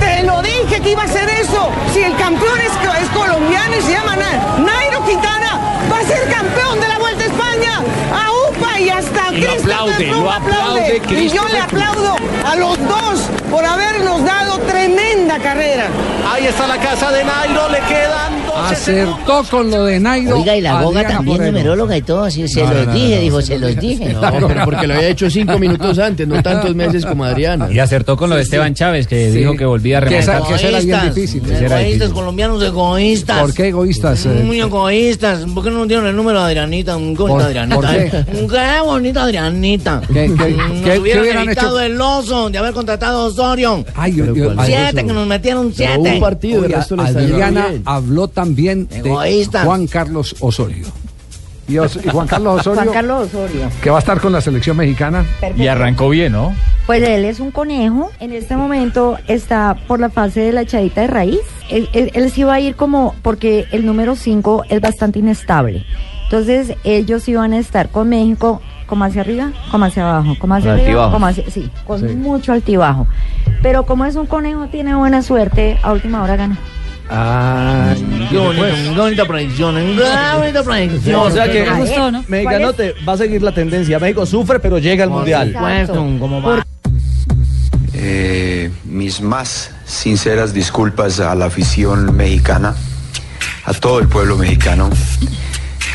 te lo dije que iba a ser eso. Si el campeón es, es colombiano y se llama Na- Nairo Quintana, va a ser campeón de la Vuelta a España. A UPA y hasta Y lo Christopher aplaude, Froome lo aplaude. Y yo le aplaudo a los dos por habernos dado tremenda carrera. Ahí está la casa de Nairo, le quedan 12 Acertó con lo de Nairo. Oiga, y la Adriana también numeróloga y todo, sí, se No, los no, dije, no, dijo, se se los dije. No, pero porque lo había hecho cinco minutos antes, no tantos meses como Adriana. Y acertó con lo de Esteban Chávez, que Sí. dijo que volvía a Que esa- remontar. que esa era bien Egoístas, difícil. Era Egoístas, difícil. colombianos egoístas. ¿Por qué egoístas? eh? Muy egoístas. ¿Por qué no dieron el número de Adrianita? Un ¿Por- bonita Adrianita. por qué? Qué bonita Adrianita. ¿Qué- qué- Mm, qué- nos hubieran hecho? el oso de haber contratado a Osorio. Ay, yo- yo- siete, que nos metieron Pero siete. un partido, el resto yendo Adriana bien. habló también de. Juan Carlos Osorio. Y, Os- y Juan Carlos Osorio, Juan Carlos Osorio. que va a estar con la selección mexicana. Y arrancó bien, ¿no? Pues él es un conejo. En este momento está por la fase de la echadita de raíz. Él, él- él sí va a ir como, porque el número 5 es bastante inestable. Entonces ellos iban a estar con México como hacia arriba, como hacia abajo, como hacia arriba, como hacia, sí, con Sí. mucho altibajo. Pero como es un conejo, tiene buena suerte, a última hora gana. Ah, Qué bonito, qué bonita predicción. ¿eh? Qué bonita predicción. o sea que Me gustó, ¿no? Mexicanote va a seguir la tendencia. México sufre, pero llega al mundial. ¿cómo va? Eh, mis más sinceras disculpas a la afición mexicana, a todo el pueblo mexicano.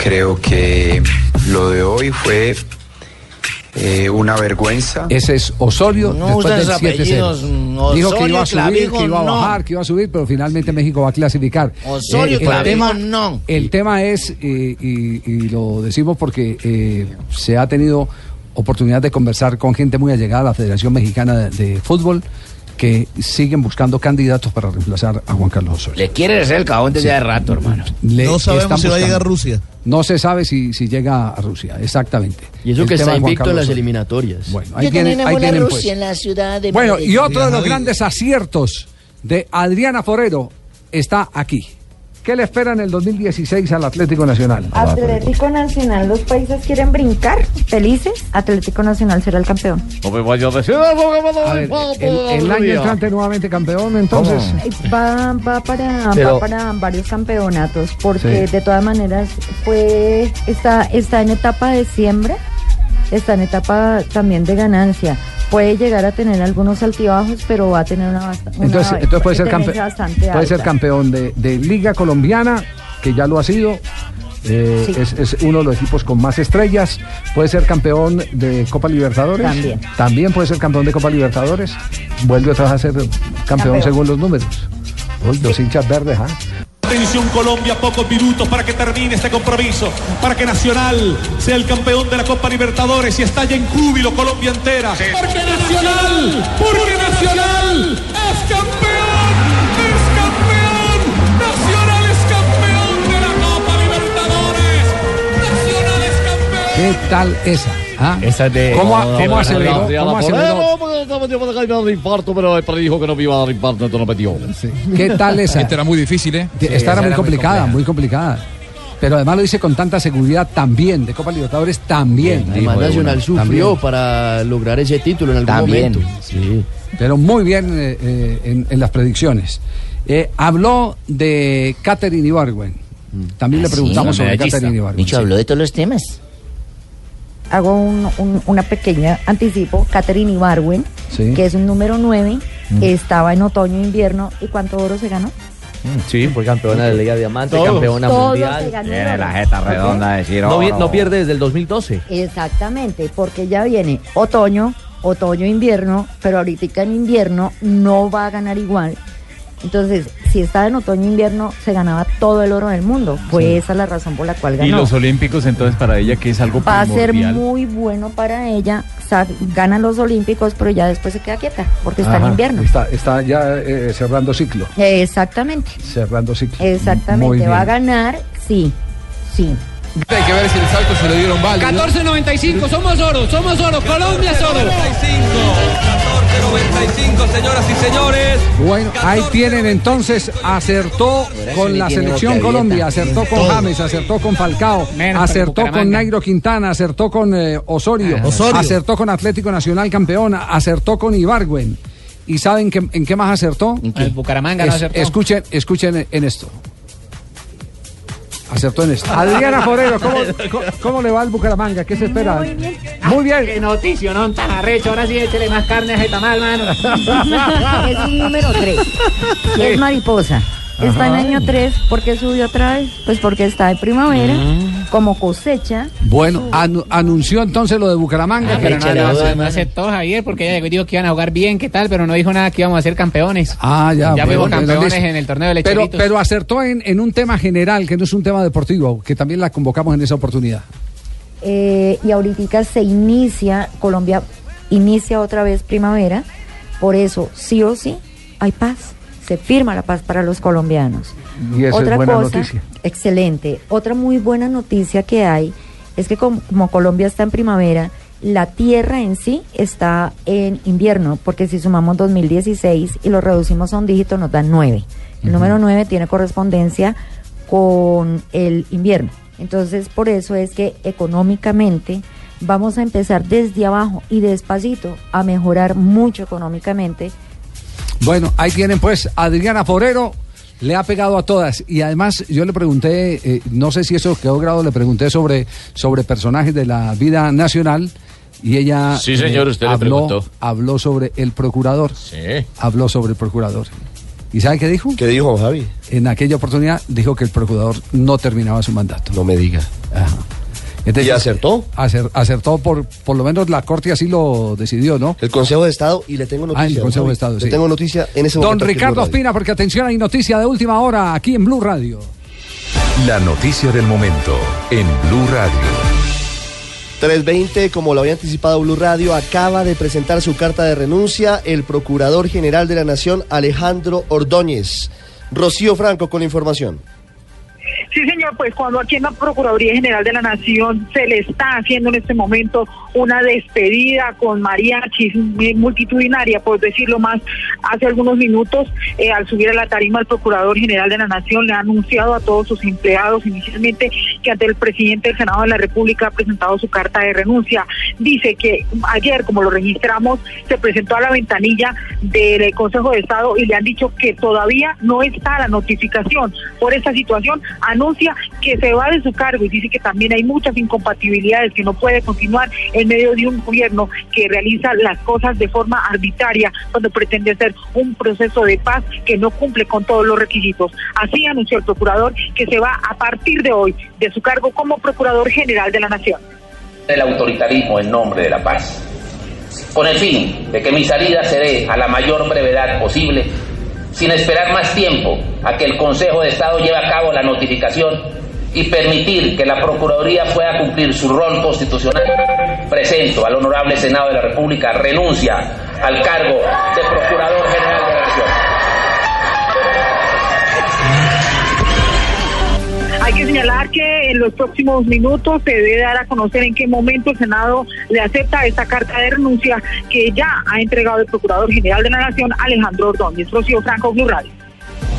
Creo que lo de hoy fue eh, una vergüenza. Ese es Osorio No después del sus 7-0. apellidos, mm, Dijo que Osorio, iba a subir, Clavijo, que iba a no. bajar, que iba a subir, pero finalmente México va a clasificar. Osorio, el Clavijo, tema, no. El tema es, eh, y, y lo decimos porque eh, se ha tenido oportunidad de conversar con gente muy allegada a la Federación Mexicana de, de Fútbol que siguen buscando candidatos para reemplazar a Juan Carlos Osorio. Le quiere hacer el cajón desde hace rato, hermano. Le No sabemos si va a llegar Rusia. No se sabe si, si llega a Rusia, exactamente. Y eso El que está invicto en las eliminatorias. Bueno, ahí Yo tienen, también ahí tienen, Rusia pues. en la ciudad de Bueno, y otro de los grandes aciertos de Adriana Forero está aquí. ¿Qué le espera en el 2016 al Atlético Nacional? Atlético Nacional, los países quieren brincar, felices. Atlético Nacional será el campeón. No me vaya a decir A ver, el, el año entrante nuevamente campeón, entonces. Va, va, para, Pero- va para varios campeonatos, porque Sí. de todas maneras fue, está, está en etapa de siembra, está en etapa también de ganancia. Puede llegar a tener algunos altibajos, pero va a tener una, basta- una Entonces, entonces puede, ser tendencia campe- bastante puede ser campeón de, de Liga Colombiana, que ya lo ha sido. eh, Sí. es, es uno de los equipos con más estrellas. Puede ser campeón de Copa Libertadores. También. También puede ser campeón de Copa Libertadores. Vuelve otra vez a ser campeón, Campeón. según los números. Uy, los hinchas verdes, ¿ah? Atención Colombia, pocos minutos para que termine este compromiso, para que Nacional sea el campeón de la Copa Libertadores y estalle en júbilo Colombia entera. Porque Nacional, porque Nacional es campeón, es campeón, Nacional es campeón de la Copa Libertadores, Nacional es campeón. ¿Qué tal esa? Ah. Esa es de. ¿Cómo, de cómo aceleró? ¿Cómo aceleró? y me iba a dar infarto, pero él predijo que no me iba a dar infarto, entonces no metió. ¿Qué tal esa? Esta era muy difícil, ¿eh? Esta era muy complicada, muy complicada. Pero además lo dice con tanta seguridad también, de Copa Libertadores también. Además, Nacional sufrió para lograr ese título en algún También. momento. Sí. Pero muy bien eh, eh, en, en las predicciones. Eh, habló de Catherine Ibargüen. También le Ah, sí, preguntamos sobre medallista. Catherine Ibargüen. Micho habló de todos los temas. Hago un- un- una pequeña anticipo. Catherine Ibarwen, Sí. que es un número 9, Mm. estaba en otoño e invierno. ¿Y cuánto oro se ganó? Sí, fue campeona de Liga Diamante, Todos. campeona Todos mundial. Tiene la jeta redonda de decir no pierde desde el 2012. Exactamente, porque ya viene otoño, otoño, invierno, pero ahorita en invierno no va a ganar igual. Entonces, si estaba en otoño, invierno, se ganaba todo el oro del mundo. Fue esa la razón por la cual ganó. Y los olímpicos, entonces, para ella, que es algo Va a ser muy bueno para ella. gana los olímpicos, pero ya después se queda quieta, porque está en invierno. Está, está ya eh, cerrando ciclo. Exactamente, Cerrando ciclo. exactamente. Va a ganar, sí, sí. Hay que ver si el salto se lo dieron válido. 14.95, somos oro, somos oro, Colombia es oro. 95, señoras y señores. Bueno, ahí tienen entonces, acertó con la selección Colombia, acertó con. James, acertó con Falcao, acertó con. Nairo Quintana, acertó con eh, Osorio, Ah, Osorio. acertó con Atlético Nacional campeón, acertó con Ibargüen. ¿Y saben qué- en qué más acertó? El Bucaramanga no acertó. Escuchen, escuchen en esto. Acertó en esto. Adriana Forero, ¿cómo, cómo, cómo le va al Bucaramanga? ¿Qué se espera? Muy bien. Muy bien. Qué noticia, no tan arrecho. Ahora sí, échele más carne a ese tamal, mano. es un número 3. Y es mariposa. Está en año 3. ¿Por qué subió otra vez? Pues porque está en primavera, como cosecha. Bueno, anu- anunció entonces lo de Bucaramanga. Ah, que- no, no aceptó Javier porque ella dijo que iban a jugar bien, qué tal, pero no dijo nada que íbamos a ser campeones. Ah, ya. Ya fuimos campeones en el torneo de Pero, lecheritos. pero acertó en, en un tema general, que no es un tema deportivo, que también la convocamos en esa oportunidad. Eh, y ahorita se inicia, Colombia inicia otra vez primavera. Por eso, sí o sí, hay paz. Se firma la paz para los colombianos. Y esa Otra es buena cosa, noticia. excelente. Otra muy buena noticia que hay es que como, como Colombia está en primavera, la tierra en sí está en invierno, porque si sumamos 2016 y lo reducimos a un dígito nos da 9. El número 9 tiene correspondencia con el invierno. Entonces, por eso es que económicamente vamos a empezar desde abajo y despacito a mejorar mucho económicamente Bueno, ahí tienen pues Adriana Forero. Le ha pegado a todas y además yo le pregunté, eh, no sé si eso quedó grado, le pregunté sobre, sobre personajes de la vida nacional y ella Sí, señor, usted le habló, preguntó. habló sobre el procurador. Sí. Habló sobre el procurador. ¿Y sabe qué dijo? ¿Qué dijo Javi? En aquella oportunidad dijo que el procurador no terminaba su mandato. No me diga. ¿Y acertó? acer- acertó por, por lo menos la Corte así lo decidió, ¿no? El Consejo de Estado y le tengo noticia. Ah, el don Consejo de Estado, Le sí. tengo noticia en ese Don momento. en Ricardo. Ospina, porque atención, hay noticia de última hora aquí en Blue Radio. La noticia del momento en Blue Radio. 320, como lo había anticipado Blue Radio, acaba de presentar su carta de renuncia el Procurador General de la Nación, Alejandro Ordóñez. Rocío Franco con la información. Sí, señor, pues cuando aquí en la Procuraduría General de la Nación se le está haciendo en este momento una despedida con mariachis multitudinaria, por decirlo más, hace algunos minutos, eh, al subir a la tarima, el Procurador General de la Nación le ha anunciado a todos sus empleados inicialmente que ante el presidente del Senado de la República ha presentado su carta de renuncia. Dice que ayer, como lo registramos, se presentó a la ventanilla del Consejo de Estado y le han dicho que todavía no está la notificación por esta situación anuncia que se va de su cargo y dice que también hay muchas incompatibilidades, que no puede continuar en medio de un gobierno que realiza las cosas de forma arbitraria, cuando pretende hacer un proceso de paz que no cumple con todos los requisitos. Así anunció el procurador que se va a partir de hoy de su cargo como Procurador General de la Nación. el autoritarismo en nombre de la paz. Con el fin de que mi salida se dé a la mayor brevedad posible, sin esperar más tiempo a que el Consejo de Estado lleve a cabo la notificación y permitir que la Procuraduría pueda cumplir su rol constitucional, presento al Honorable Senado de la República renuncia al cargo de Procurador General de la Hay que señalar que en los próximos minutos se debe dar a conocer en qué momento el Senado le acepta esta carta de renuncia que ya ha entregado el Procurador General de la Nación, Alejandro Ordóñez. Rocío Franco, Blue Radio.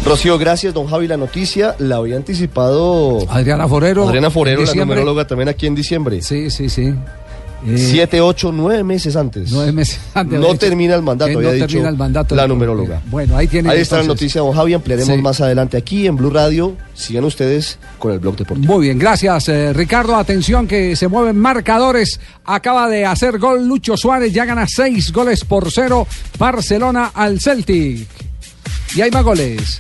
Rocío, gracias, don Javi. La noticia la había anticipado Adriana Forero. Adriana Forero, la numeróloga también aquí en diciembre. Sí, sí, sí. Eh, Siete, ocho, nueve meses antes. Nueve meses antes. No termina el mandato, que había no dicho termina el mandato la numeróloga. Bueno, ahí tiene. Ahí está la entonces. noticia, don Javi. Ampliaremos Sí. más adelante aquí en Blue Radio. Sigan ustedes con el blog deportivo. Muy bien, gracias eh, Ricardo. Atención que se mueven marcadores. Acaba de hacer gol Lucho Suárez, ya gana seis goles por cero Barcelona al Celtic. Y hay más goles.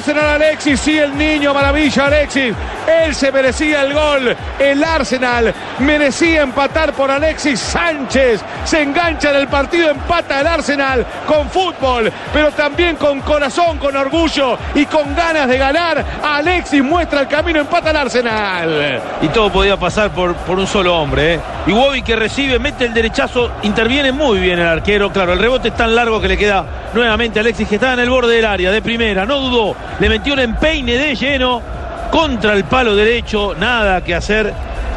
Arsenal Alexis, sí, el niño maravilla Alexis. Él se merecía el gol. El Arsenal merecía empatar por Alexis Sánchez. Se engancha en el partido, empata el Arsenal con fútbol, pero también con corazón, con orgullo y con ganas de ganar. Alexis muestra el camino, empata el Arsenal. Y todo podía pasar por, por un solo hombre. ¿eh? Y Wobby que recibe, mete el derechazo, interviene muy bien el arquero. Claro, el rebote es tan largo que le queda nuevamente a Alexis, que estaba en el borde del área, de primera. No dudó, le metió un empeine de lleno contra el palo derecho. Nada que hacer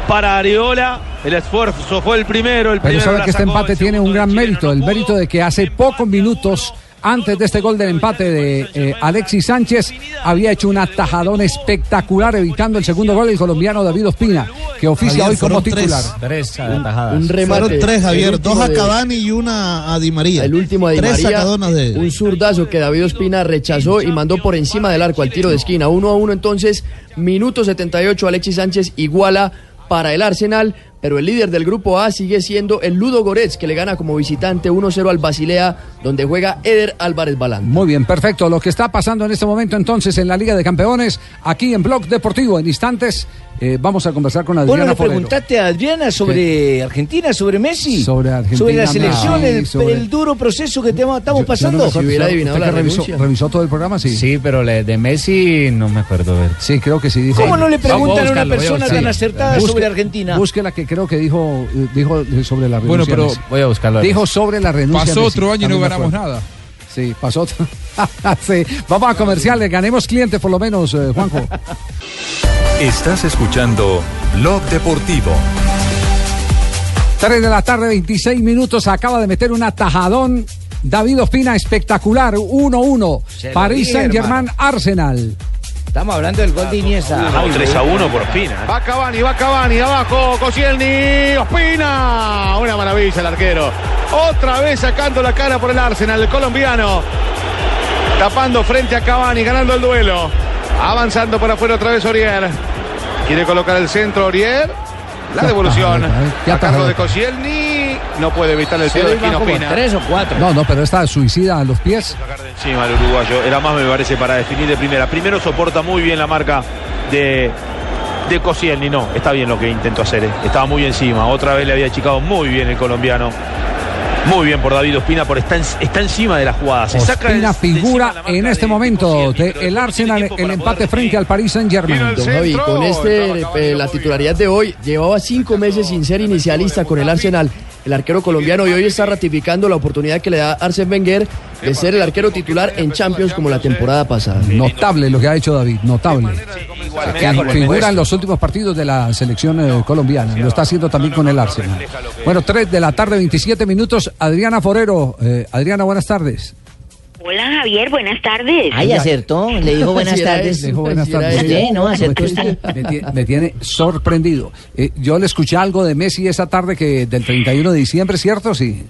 para Areola. El esfuerzo fue el primero, el Pero sabe que este empate tiene un gran del mérito, el mérito de que hace pocos minutos antes de este gol del empate de eh, Alexis Sánchez había hecho un atajadón espectacular evitando el segundo gol el colombiano David Ospina, que oficia Javier, hoy como tres. titular. Tres Un remate. Fueron tres, Javier. Dos a de- Cavani y una a Di María. El último de Di Tres María, de un zurdazo que David Ospina rechazó y mandó por encima del arco al tiro de esquina. Uno a uno entonces, minuto 78, Alexis Sánchez iguala para el Arsenal, pero el líder del grupo A sigue siendo el Ludo Goretz, que le gana como visitante 1-0 al Basilea, donde juega Eder Álvarez Balán. Muy bien, perfecto. Lo que está pasando en este momento entonces en la Liga de Campeones, aquí en Blog Deportivo, en instantes, eh, vamos a conversar con Adriana no le preguntaste a Adriana sobre Argentina, sobre Messi. Sobre Argentina, Sobre la selección, el, sobre- el duro proceso que te- estamos Yo- yo no pasando. me acuerdo, ¿usted que revisó, revisó todo el programa? Sí. Sí, pero le- de Messi no me acuerdo ver. Sí, creo que sí. Dijo, ¿Cómo no le a preguntan a una a persona tan acertada Busque- sobre Argentina? Busque la que creo que dijo, dijo sobre la renuncia. Bueno, pero-. Voy a buscarlo. Dijo sobre la renuncia. Pasó otro año y no ganamos nada. Sí, pasó otro. Sí. Vamos a comerciales, ganemos clientes por lo menos, eh, Juanjo. Estás escuchando Blog Deportivo. 3 de la tarde, 26 minutos. Acaba de meter un atajadón. David Ospina, espectacular. 1-1. Se lo París Saint-Germain, Arsenal. Estamos hablando del gol de Iniesta. Javi. 3 a 1 por Ospina. Va Cavani, va Cavani, abajo, Koscielny, Ospina. Una maravilla el arquero. Otra vez sacando la cara por el Arsenal, el colombiano. Tapando frente a Cavani, ganando el duelo. Avanzando por afuera otra vez Orier. Quiere colocar el centro Orier. La devolución. Ya A cargo de Koscielny. No puede evitar el tiro de esquina Ospina. o cuatro. No, no, pero está suicida a los pies. encima el uruguayo. Era más, me parece, para definir de primera. Primero soporta muy bien la marca de, de Koscielny. No, está bien lo que intentó hacer. eh. Estaba muy encima. Otra vez le había achicado muy bien el colombiano. Muy bien por David Ospina, por está, en- está encima de la jugada. Se saca Ospina el- figura en este momento del Arsenal el empate frente al Paris Saint-Germain. Don Javi, con este, eh, la titularidad de hoy, llevaba cinco meses sin ser inicialista con el Arsenal. El arquero colombiano y hoy está ratificando la oportunidad que le da Arsène Wenger de ser el arquero titular en Champions como la temporada pasada. Notable lo que ha hecho David, notable. Que figura en los últimos partidos de la selección eh, colombiana. Lo está haciendo también con el Arsenal. Bueno, 3 de la tarde, 27 minutos. Adriana Forero. Eh, Adriana, buenas tardes. Hola Javier, buenas tardes. Ay, acertó. Le dijo buenas Sí, tardes. Le dijo buenas Sí, tardes. ella. Usted, ¿no? Acertó me, usted. me tie- me tiene sorprendido. Eh, yo le escuché algo de Messi esa tarde que del 31 de diciembre, ¿cierto? Sí.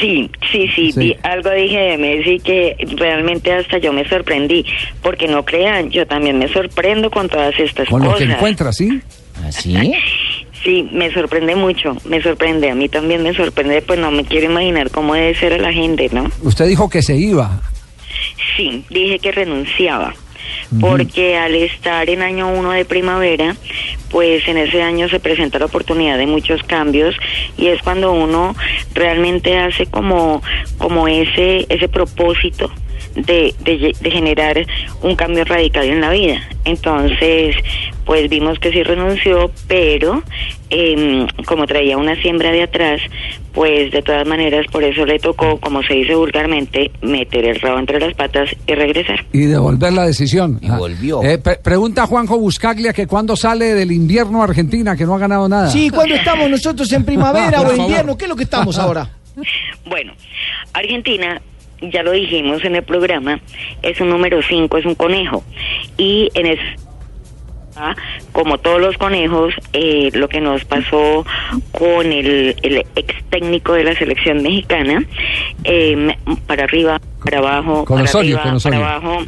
Sí, sí, sí, Sí. algo dije de Messi que realmente hasta yo me sorprendí, porque no crean, yo también me sorprendo con todas estas Con lo cosas. que encuentra, ¿sí? ¿Así? Sí, me sorprende mucho, me sorprende, a mí también me sorprende, pues no me quiero imaginar cómo debe ser la gente, ¿no? Usted dijo que se iba. Sí, dije que renunciaba, porque al estar en año uno de primavera, pues en ese año se presenta la oportunidad de muchos cambios y es cuando uno realmente hace como, como ese, ese propósito de, de, de generar un cambio radical en la vida. Entonces, pues vimos que sí renunció, pero em, como traía una siembra de atrás, pues de todas maneras por eso le tocó, como se dice vulgarmente, meter el rabo entre las patas y regresar. Y devolver la decisión. Y volvió. pregunta Juanjo Buscaglia que cuándo sale del invierno Argentina, que no ha ganado nada. Sí, ¿cuándo estamos nosotros en primavera o invierno? ¿Qué es lo que estamos ahora? Bueno, Argentina ya lo dijimos en el programa, es un número 5, es un conejo. Y en es como todos los conejos, eh, lo que nos pasó con el, el, ex técnico de la selección mexicana, eh, para arriba, para abajo, con para Osorio, arriba, para abajo,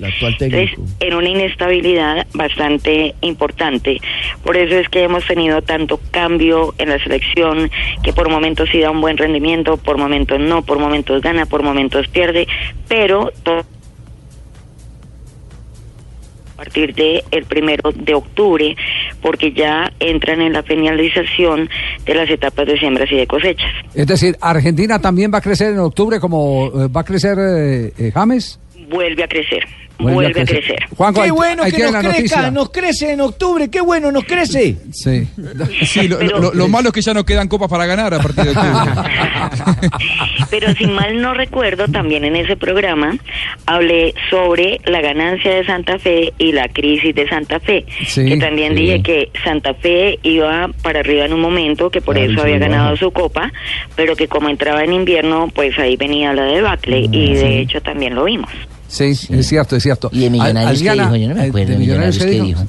en una inestabilidad bastante importante. Por eso es que hemos tenido tanto cambio en la selección, que por momentos sí da un buen rendimiento, por momentos no, por momentos gana, por momentos pierde, pero todo partir de el primero de octubre, porque ya entran en la finalización de las etapas de siembras y de cosechas. Es decir, Argentina también va a crecer en octubre como eh, va a crecer eh, eh, James. Vuelve a crecer, Vuelve vuelve, a a crecer. Juanjo, Qué bueno que nos crezca, noticia. nos crece en octubre, qué bueno nos crece. Sí. Sí, lo, lo- lo malo es que ya no quedan copas para ganar a partir de octubre. Pero si mal no recuerdo, también en ese programa hablé sobre la ganancia de Santa Fe y la crisis de Santa Fe. Sí, que también sí. dije que Santa Fe iba para arriba en un momento, que por Claro, eso había ganado su copa, pero que como entraba en invierno, pues ahí venía la debacle y sí. de hecho también lo vimos. Sí, es cierto, es cierto. ¿Y de Millonarios qué dijo? Yo no me eh, acuerdo ¿de de Millonarios qué dijo.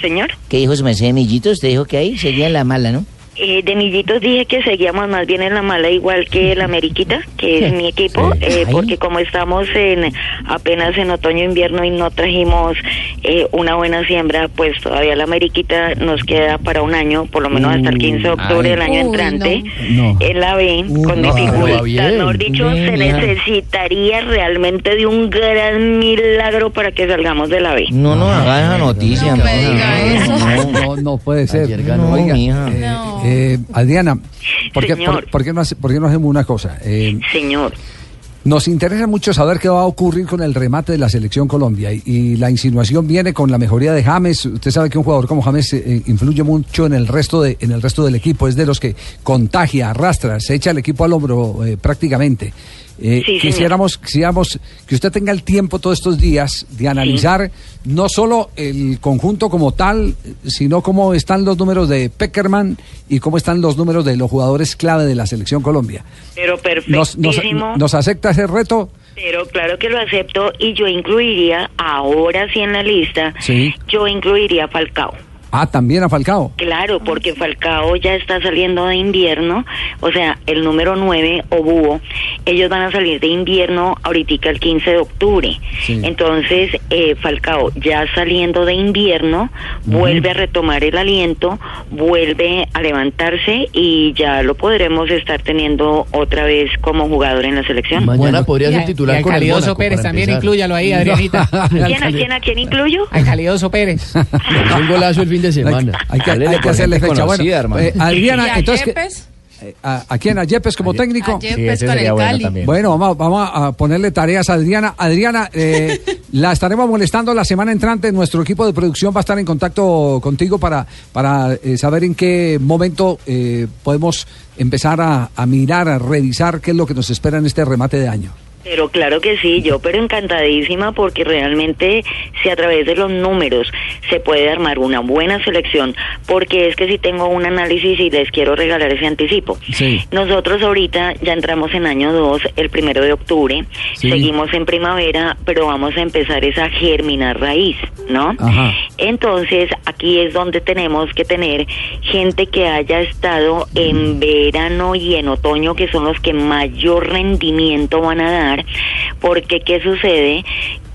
Señor. ¿Qué dijo su merced Millito? Usted dijo que ahí sería la mala, ¿no? Eh, de Millitos dije que seguíamos más bien en la mala igual que el Ameriquita, que es mi equipo, Sí. eh, porque como estamos en apenas en otoño-invierno y no trajimos eh, una buena siembra, pues todavía la Ameriquita nos queda para un año, por lo menos hasta el 15 de octubre ay. del año Uy, entrante, no. en la B, con no, dificultad. Mejor dicho, Bien, se necesitaría realmente de un gran milagro para que salgamos de la B. No, no, haga esa noticia. No, No, no puede ser. ganó, Oiga, mija. Eh, eh, Adriana, ¿por qué, Señor. por- por qué no, hace- por qué no hacemos una cosa? Eh, Señor. Nos interesa mucho saber qué va a ocurrir con el remate de la selección Colombia y, y la insinuación viene con la mejoría de James. Usted sabe que un jugador como James eh, influye mucho en el resto de en el resto del equipo, es de los que contagia, arrastra, se echa el equipo al hombro eh, prácticamente. Eh, Sí, quisiéramos, quisiéramos que usted tenga el tiempo todos estos días de analizar no solo el conjunto como tal, sino cómo están los números de Peckerman y cómo están los números de los jugadores clave de la selección Colombia. Pero ¿Nos, nos, perfectísimo. nos acepta ese reto? Pero claro que lo acepto y yo incluiría, ahora sí en la lista, Sí. yo incluiría a Falcao. Ah, también a Falcao. Claro, porque Falcao ya está saliendo de invierno, o sea, el número 9 o búho, ellos van a salir de invierno ahorita el 15 de octubre. Sí. Entonces, eh, Falcao ya saliendo de invierno, vuelve a retomar el aliento, vuelve a levantarse y ya lo podremos estar teniendo otra vez como jugador en la selección. Mañana podría ser a- titular y con el Calidoso Mónaco, Pérez también, inclúyalo ahí, Adrianita. ¿Quién a quién, a quién incluyo? Al Calidoso Pérez. Un golazo el fin de semana. Hay que, hay hacerle fecha. Bueno, hermano. eh, ¿Y Adriana, a entonces. que- Yepes? eh, ¿A, a quién? ¿A Yepes como técnico? A Yepes Sí, ese con sería el bueno Cali. Bueno, vamos, vamos a ponerle tareas a Adriana. Adriana, eh, la estaremos molestando la semana entrante. Nuestro equipo de producción va a estar en contacto contigo para, para eh, saber en qué momento eh, podemos empezar a, a mirar, a revisar qué es lo que nos espera en este remate de año. Pero claro que sí, yo pero encantadísima porque realmente si a través de los números se puede armar una buena selección, porque es que si tengo un análisis y les quiero regalar ese anticipo. Sí. Nosotros ahorita ya entramos en año 2, el primero de octubre, Sí. seguimos en primavera, pero vamos a empezar esa germinar raíz, ¿no? Ajá. Entonces, aquí es donde tenemos que tener gente que haya estado en verano y en otoño, que son los que mayor rendimiento van a dar, porque ¿qué sucede?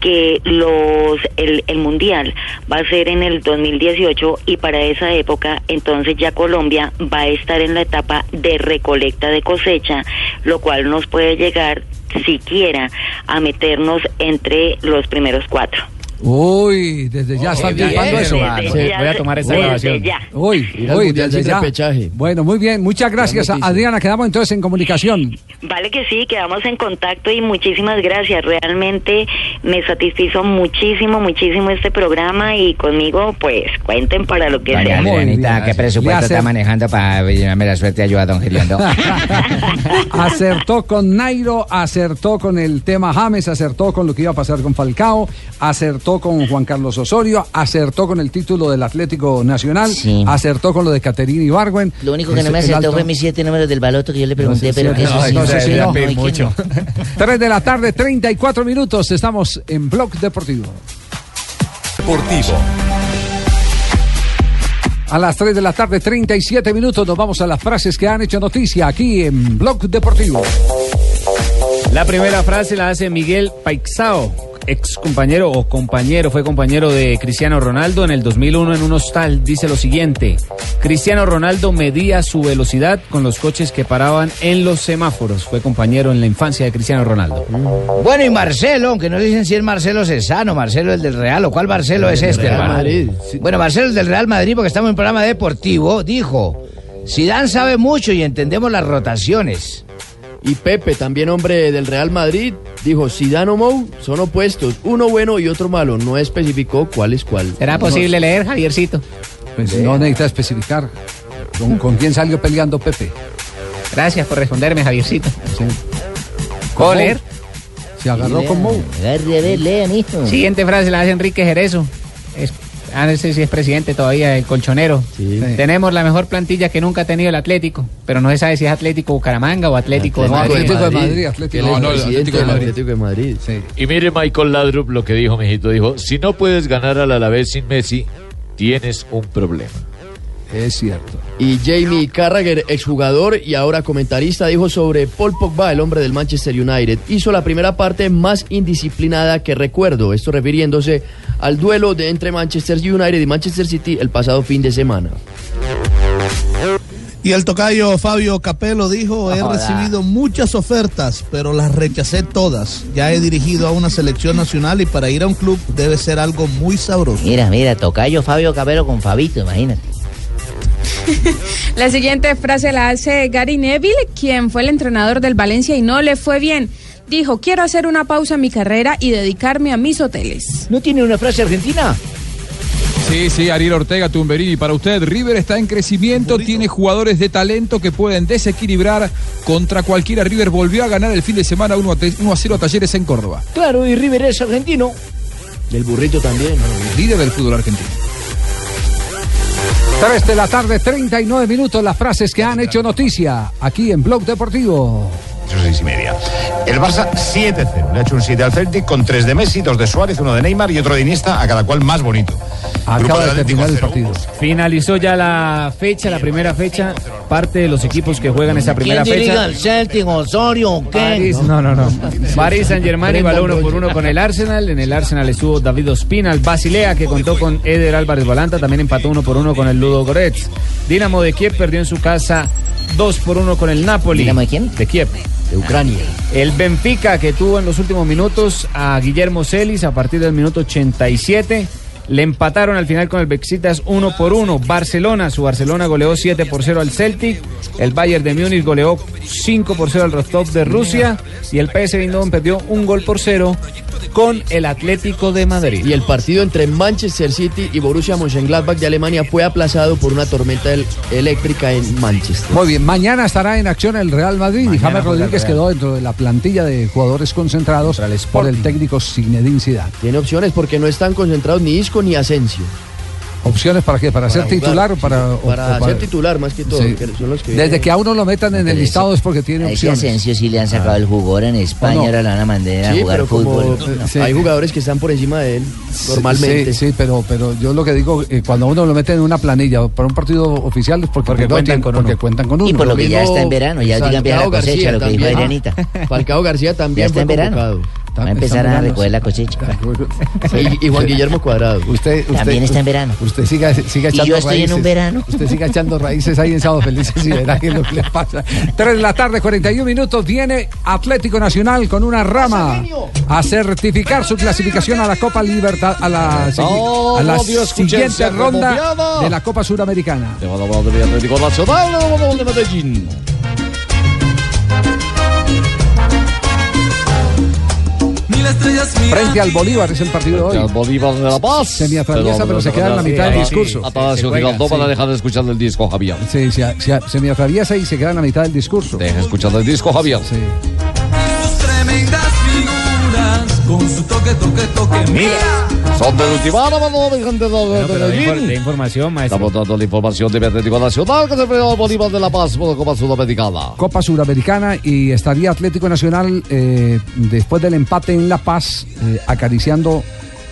que los el, el mundial va a ser en el 2018 y para esa época entonces ya Colombia va a estar en la etapa de recolecta de cosecha lo cual nos puede llegar siquiera a meternos entre los primeros cuatro Uy, desde ya están bien, tipando eso. desde ya, voy a tomar esa Uy, grabación. Uy, al uy, Mundial desde ya. Bueno, muy bien. Muchas gracias. Adriana. Quedamos entonces en comunicación. Vale que sí, quedamos en contacto y muchísimas gracias. Realmente me satisfizo muchísimo, muchísimo este programa y conmigo pues cuenten para lo que sea. Adrianita, ¿qué presupuesto está manejando para llenarme la suerte ayuda a don Giriondo? Acertó con Nairo, acertó con el tema James, acertó con lo que iba a pasar con Falcao, acertó con Juan Carlos Osorio, acertó con el título del Atlético Nacional, acertó con lo de Caterina Ibargüen. Lo único que no me acertó alto- fue mis siete números del baloto que yo le pregunté, No sé, pero sí, que eso no, sí, no sé si no. no. 3 de la tarde, 34 minutos. Estamos en Blog Deportivo. Deportivo. A las 3 de la tarde, 37 minutos, nos vamos a las frases que han hecho noticia aquí en Blog Deportivo. La primera frase la hace Miguel Paixao, ex compañero o compañero, fue compañero de Cristiano Ronaldo en el 2001 en un hostal. Dice lo siguiente: Cristiano Ronaldo medía su velocidad con los coches que paraban en los semáforos. Fue compañero en la infancia de Cristiano Ronaldo. Bueno, y Marcelo, aunque no dicen si es Marcelo Cesano, Marcelo el del Real, o cuál Marcelo es este, Real Bueno, Marcelo el del Real Madrid, porque estamos en un programa deportivo, dijo, Zidane sabe mucho y entendemos las rotaciones. Y Pepe, también hombre del Real Madrid, dijo, Zidane o Mou son opuestos, uno bueno y otro malo. No especificó cuál es cuál. ¿Será posible leer, Javiercito? Pues no necesita especificar. ¿Con, con quién salió peleando Pepe? Gracias por responderme, Javiercito. ¿Puedo ¿Con leer? Mou? Se agarró con Mou. lean, hijo. Siguiente frase la hace Enrique Jerezo. Es, ah, no sé si es presidente todavía, el colchonero. Tenemos la mejor plantilla que nunca ha tenido el Atlético, pero no se sabe si es Atlético Bucaramanga o Atlético, de Madrid. Atlético de Madrid, Atlético Él es de Madrid. Atlético de Madrid. Y mire Michael Ladrup lo que dijo, mijito. Dijo, si no puedes ganar al Alavés sin Messi, tienes un problema. Es cierto. Y Jamie Carragher, exjugador y ahora comentarista, dijo sobre Paul Pogba, el hombre del Manchester United. Hizo la primera parte más indisciplinada que recuerdo. Esto refiriéndose al duelo de entre Manchester United y Manchester City el pasado fin de semana. Y el tocayo Fabio Capello dijo, he recibido muchas ofertas, pero las rechacé todas. Ya he dirigido a una selección nacional y para ir a un club debe ser algo muy sabroso. Mira, mira, tocayo Fabio Cabero con Fabito, imagínate. La siguiente frase la hace Gary Neville, quien fue el entrenador del Valencia y no le fue bien. Dijo, quiero hacer una pausa en mi carrera y dedicarme a mis hoteles. ¿No tiene una frase argentina? Sí, sí, Ariel Ortega, Tumberini. Para usted, River está en crecimiento, tiene jugadores de talento que pueden desequilibrar contra cualquiera. River volvió a ganar el fin de semana 1 a, te- 1 a 0 a Talleres en Córdoba. Claro, y River es argentino. El burrito también. Líder del fútbol argentino. 3 de la tarde, 39 minutos, las frases que han hecho noticia aquí en Blog Deportivo. Seis y media. El Barça 7-0. Le ha hecho un 7 al Celtic con 3 de Messi, 2 de Suárez, uno de Neymar y otro de Iniesta, a cada cual más bonito. Acaba de terminar el 0. partido. Finalizó ya la fecha, la primera fecha. Parte de los equipos que juegan esa primera ¿Quién dirige fecha. al Celtic, Osorio o qué? París, no, no, no. París Saint Germain igualó uno por uno con el Arsenal. En el Arsenal estuvo David Ospina, el Basilea, que contó con Eder Álvarez Balanta. También empató uno por uno con el Ludo Goretz. Dinamo de Kiev perdió en su casa dos por uno con el Napoli. ¿Dinamo de quién? De Kiev. De Ucrania. El Benfica, que tuvo en los últimos minutos a Guillermo Celis a partir del minuto 87. Le empataron al final con el Bexitas 1 por 1. Barcelona, su Barcelona goleó 7 por 0 al Celtic. El Bayern de Múnich goleó 5 por 0 al Rostov de Rusia. Y el PSV Eindhoven perdió un gol por 0 con el Atlético de Madrid. Y el partido entre Manchester City y Borussia Mönchengladbach de Alemania fue aplazado por una tormenta el- eléctrica en Manchester. Muy bien, mañana estará en acción el Real Madrid y James Rodríguez quedó dentro de la plantilla de jugadores concentrados por el técnico Zinedine Zidane. Tiene opciones porque no están concentrados ni Isco ni Asensio. ¿Opciones para qué? ¿Para, ser jugar, titular o para...? o- para o ser titular más que todo, Sí. que son los que Desde vienen. que a uno lo metan en el listado es porque tiene A ese opciones. Asensio sí le han sacado Ah. el jugo ahora en España, ¿O no? ahora la van a mandar a Sí, jugar pero como fútbol. eh, hay jugadores que están por encima de él normalmente. Sí, sí, pero, pero yo lo que digo, eh, cuando uno lo mete en una planilla para un partido oficial es porque, Porque no cuentan tiene- con porque uno. cuentan con uno. Y por lo que ya está en verano, ya digan bien la cosecha, García lo que dijo también. Adrianita. Falcao García también Ya está en verano. Va a empezar a recoger la cosecha. Y, y Juan Guillermo Cuadrado. Usted, usted, También está en verano. Usted siga, siga Y echando yo estoy en raíces. un verano. Usted siga echando raíces ahí en Sábado Felices y verá qué es lo que le pasa. 3 de la tarde, 41 minutos. Viene Atlético Nacional con una rama a certificar su clasificación a la Copa Libertad, a la, a la siguiente ronda de la Copa Suramericana. Atlético Nacional, de Medellín. Frente al Bolívar es el partido de hoy. Al Bolívar de La Paz. Se me atraviesa, pero se queda en la mitad del discurso. Atanasio Giraldó van a dejar de escuchar el disco, Javier. Sí, se, se- se me atraviesa y se queda en la mitad del discurso. Deja escuchar el disco, Javier. Sí. tremendas figuras con su toque, toque, toque. Mira, son de de, Medellín. de información, maestro. Estamos dando la información de Atlético Nacional que se enfrenta al Bolívar de La Paz por la Copa Sudamericana. Copa Suramericana y estaría Atlético Nacional eh, después del empate en La Paz eh, acariciando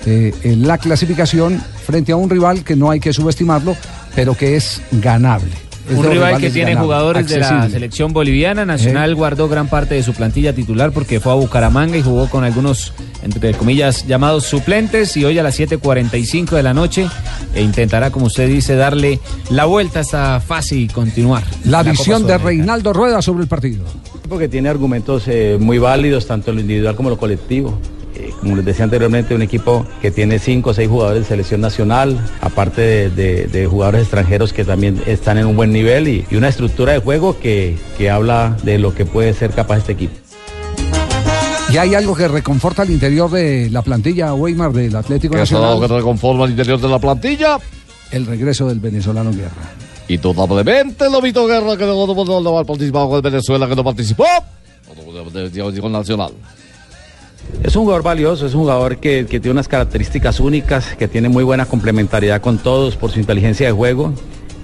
eh, en la clasificación frente a un rival que no hay que subestimarlo, pero que es ganable. Es Un rival que tiene jugadores de la selección boliviana. Nacional guardó gran parte de su plantilla titular porque fue a Bucaramanga y jugó con algunos, entre comillas, llamados suplentes. Y hoy a las 7.45 de la noche e intentará, como usted dice, darle la vuelta a esta fase y continuar. La visión de. Reinaldo Rueda sobre el partido. Porque tiene argumentos eh, muy válidos, tanto en lo individual como en lo colectivo. Como les decía anteriormente, un equipo que tiene cinco o seis jugadores de selección nacional, aparte de, de- de jugadores extranjeros que también están en un buen nivel y, y una estructura de juego que, que habla de lo que puede ser capaz este equipo. Y hay algo que reconforta al interior de la plantilla Weimar del Atlético algo Nacional. que reconforma al interior de la plantilla. El regreso del venezolano Guerra. Indudablemente, Lobito Guerra, que no, no, no, no participado con Venezuela, que no participó. Con Nacional. Es un jugador valioso, es un jugador que, que tiene unas características únicas, que tiene muy buena complementariedad con todos por su inteligencia de juego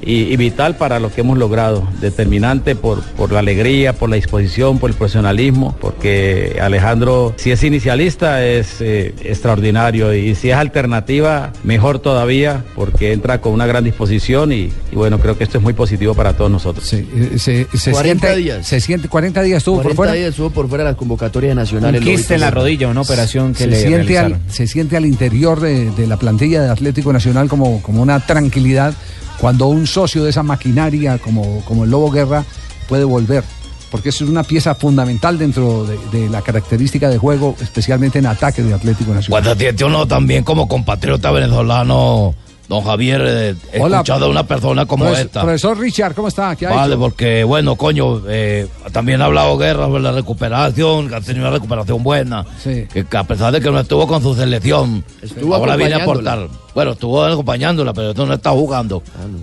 y, y vital para lo que hemos logrado. Determinante por, por la alegría, por la disposición, por el profesionalismo, porque Alejandro, si es inicialista, es eh, extraordinario y si es alternativa, mejor todavía, porque entra con una gran disposición y, y bueno, creo que esto es muy positivo para todos nosotros. Se, se 40 siente, días. Se siente 40 días estuvo 40 por fuera. días estuvo por fuera de las convocatorias nacionales. Un quiste en la rodilla, una operación que se le siente, al, se siente al interior de, de la plantilla de Atlético Nacional como, como una tranquilidad cuando un socio de esa maquinaria como, como el Lobo Guerra puede volver. Porque eso es una pieza fundamental dentro de, la característica de juego, especialmente en ataque de Atlético Nacional. Cuando siente uno también como compatriota venezolano, don Javier, eh, he Hola. escuchado a una persona como esta. Profesor Richard, ¿cómo está? ¿Qué ha Vale, hecho? porque bueno, coño, eh, también ha hablado Guerra sobre la recuperación, que ha tenido una recuperación buena, Sí. que, que a pesar de que no estuvo con su selección, Estuvo ahora viene a aportar. Bueno, estuvo acompañándola, pero esto no está jugando.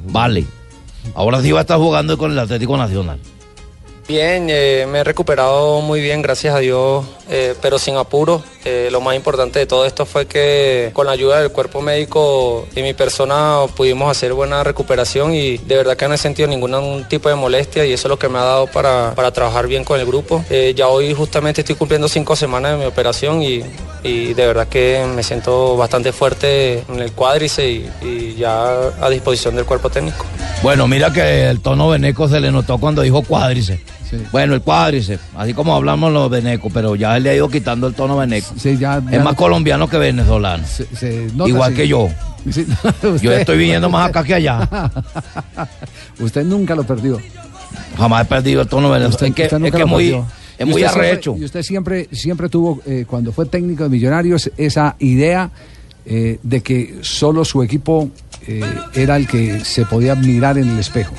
Vale. Ahora sí va a estar jugando con el Atlético Nacional. Bien, eh, me he recuperado muy bien, gracias a Dios, eh, pero sin apuro. Eh, lo más importante de todo esto fue que con la ayuda del cuerpo médico y mi persona pudimos hacer buena recuperación y de verdad que no he sentido ningún tipo de molestia y eso es lo que me ha dado para, para trabajar bien con el grupo. Ya hoy justamente estoy cumpliendo cinco semanas de mi operación y, y de verdad que me siento bastante fuerte en el cuádrice y, y ya a disposición del cuerpo técnico. Bueno, mira que el tono veneco se le notó cuando dijo cuádrice. Bueno, el cuádrice, así como hablamos los venecos, pero ya él le ha ido quitando el tono veneco. Sí, ya- ya- es más colombiano que venezolano. se nota, Igual sí. que yo. Yo estoy viniendo más acá que allá. Usted nunca lo perdió. Jamás he perdido el tono venezolano. Usted- es que, usted es nunca que lo muy, perdió. es muy siempre- arrecho. y usted siempre, siempre tuvo, eh, cuando fue técnico de Millonarios, esa idea eh, de que solo su equipo eh, era el que se podía mirar en el espejo.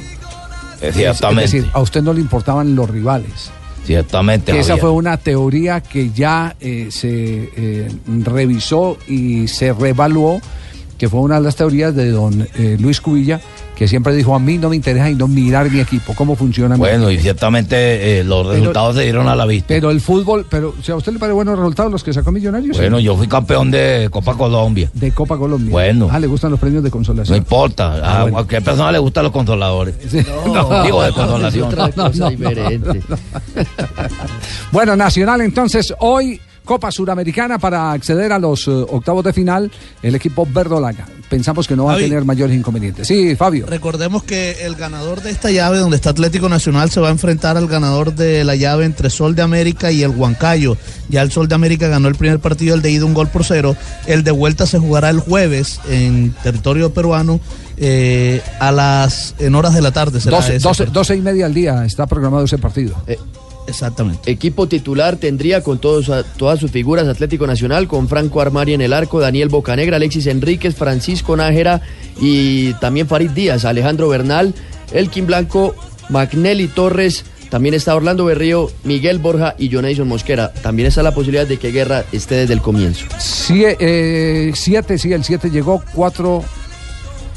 Es- Ciertamente. Es decir, a usted no le importaban los rivales. Ciertamente. Que esa fue una teoría que ya eh, se eh, revisó y se revaluó, que fue una de las teorías de don eh, Luis Cubilla, que siempre dijo, a mí no me interesa y no mirar mi equipo, cómo funciona mi Bueno, y equipo". ciertamente eh, los Pero- resultados se dieron a la vista. Pero el fútbol, pero si a usted le parece buenos resultados los que sacó Millonarios. Bueno, yo fui campeón de Copa Colombia. De Copa Colombia. Bueno. Ah, le gustan los premios de No consolación. importa, Ah, a bueno. cualquier persona le gustan los consoladores. No, Digo, de no, consolación. diferente. Bueno, Nacional entonces hoy Copa Suramericana para acceder a los eh, octavos de final el equipo verdolaga. Pensamos que no va a tener mayores inconvenientes. Sí, Fabio. Recordemos que el ganador de esta llave, donde está Atlético Nacional, se va a enfrentar al ganador de la llave entre Sol de América y el Huancayo. Ya el Sol de América ganó el primer partido, el de ida un gol por cero. El de vuelta se jugará el jueves en territorio peruano eh, a las en horas de la tarde. será 12, ese 12, partido. 12 y media al día está programado ese partido. Exactamente. Equipo titular tendría con todos, a- todas sus figuras Atlético Nacional, con Franco Armari en el arco, Daniel Bocanegra, Alexis Enríquez, Francisco Nájera y también Farid Díaz, Alejandro Bernal, Elkin Blanco, Magnelli Torres. También está Orlando Berrío, Miguel Borja y Jonathan Mosquera. También está la posibilidad de que Guerra esté desde el comienzo. Sie- eh, siete, sí, el 7 llegó, 4,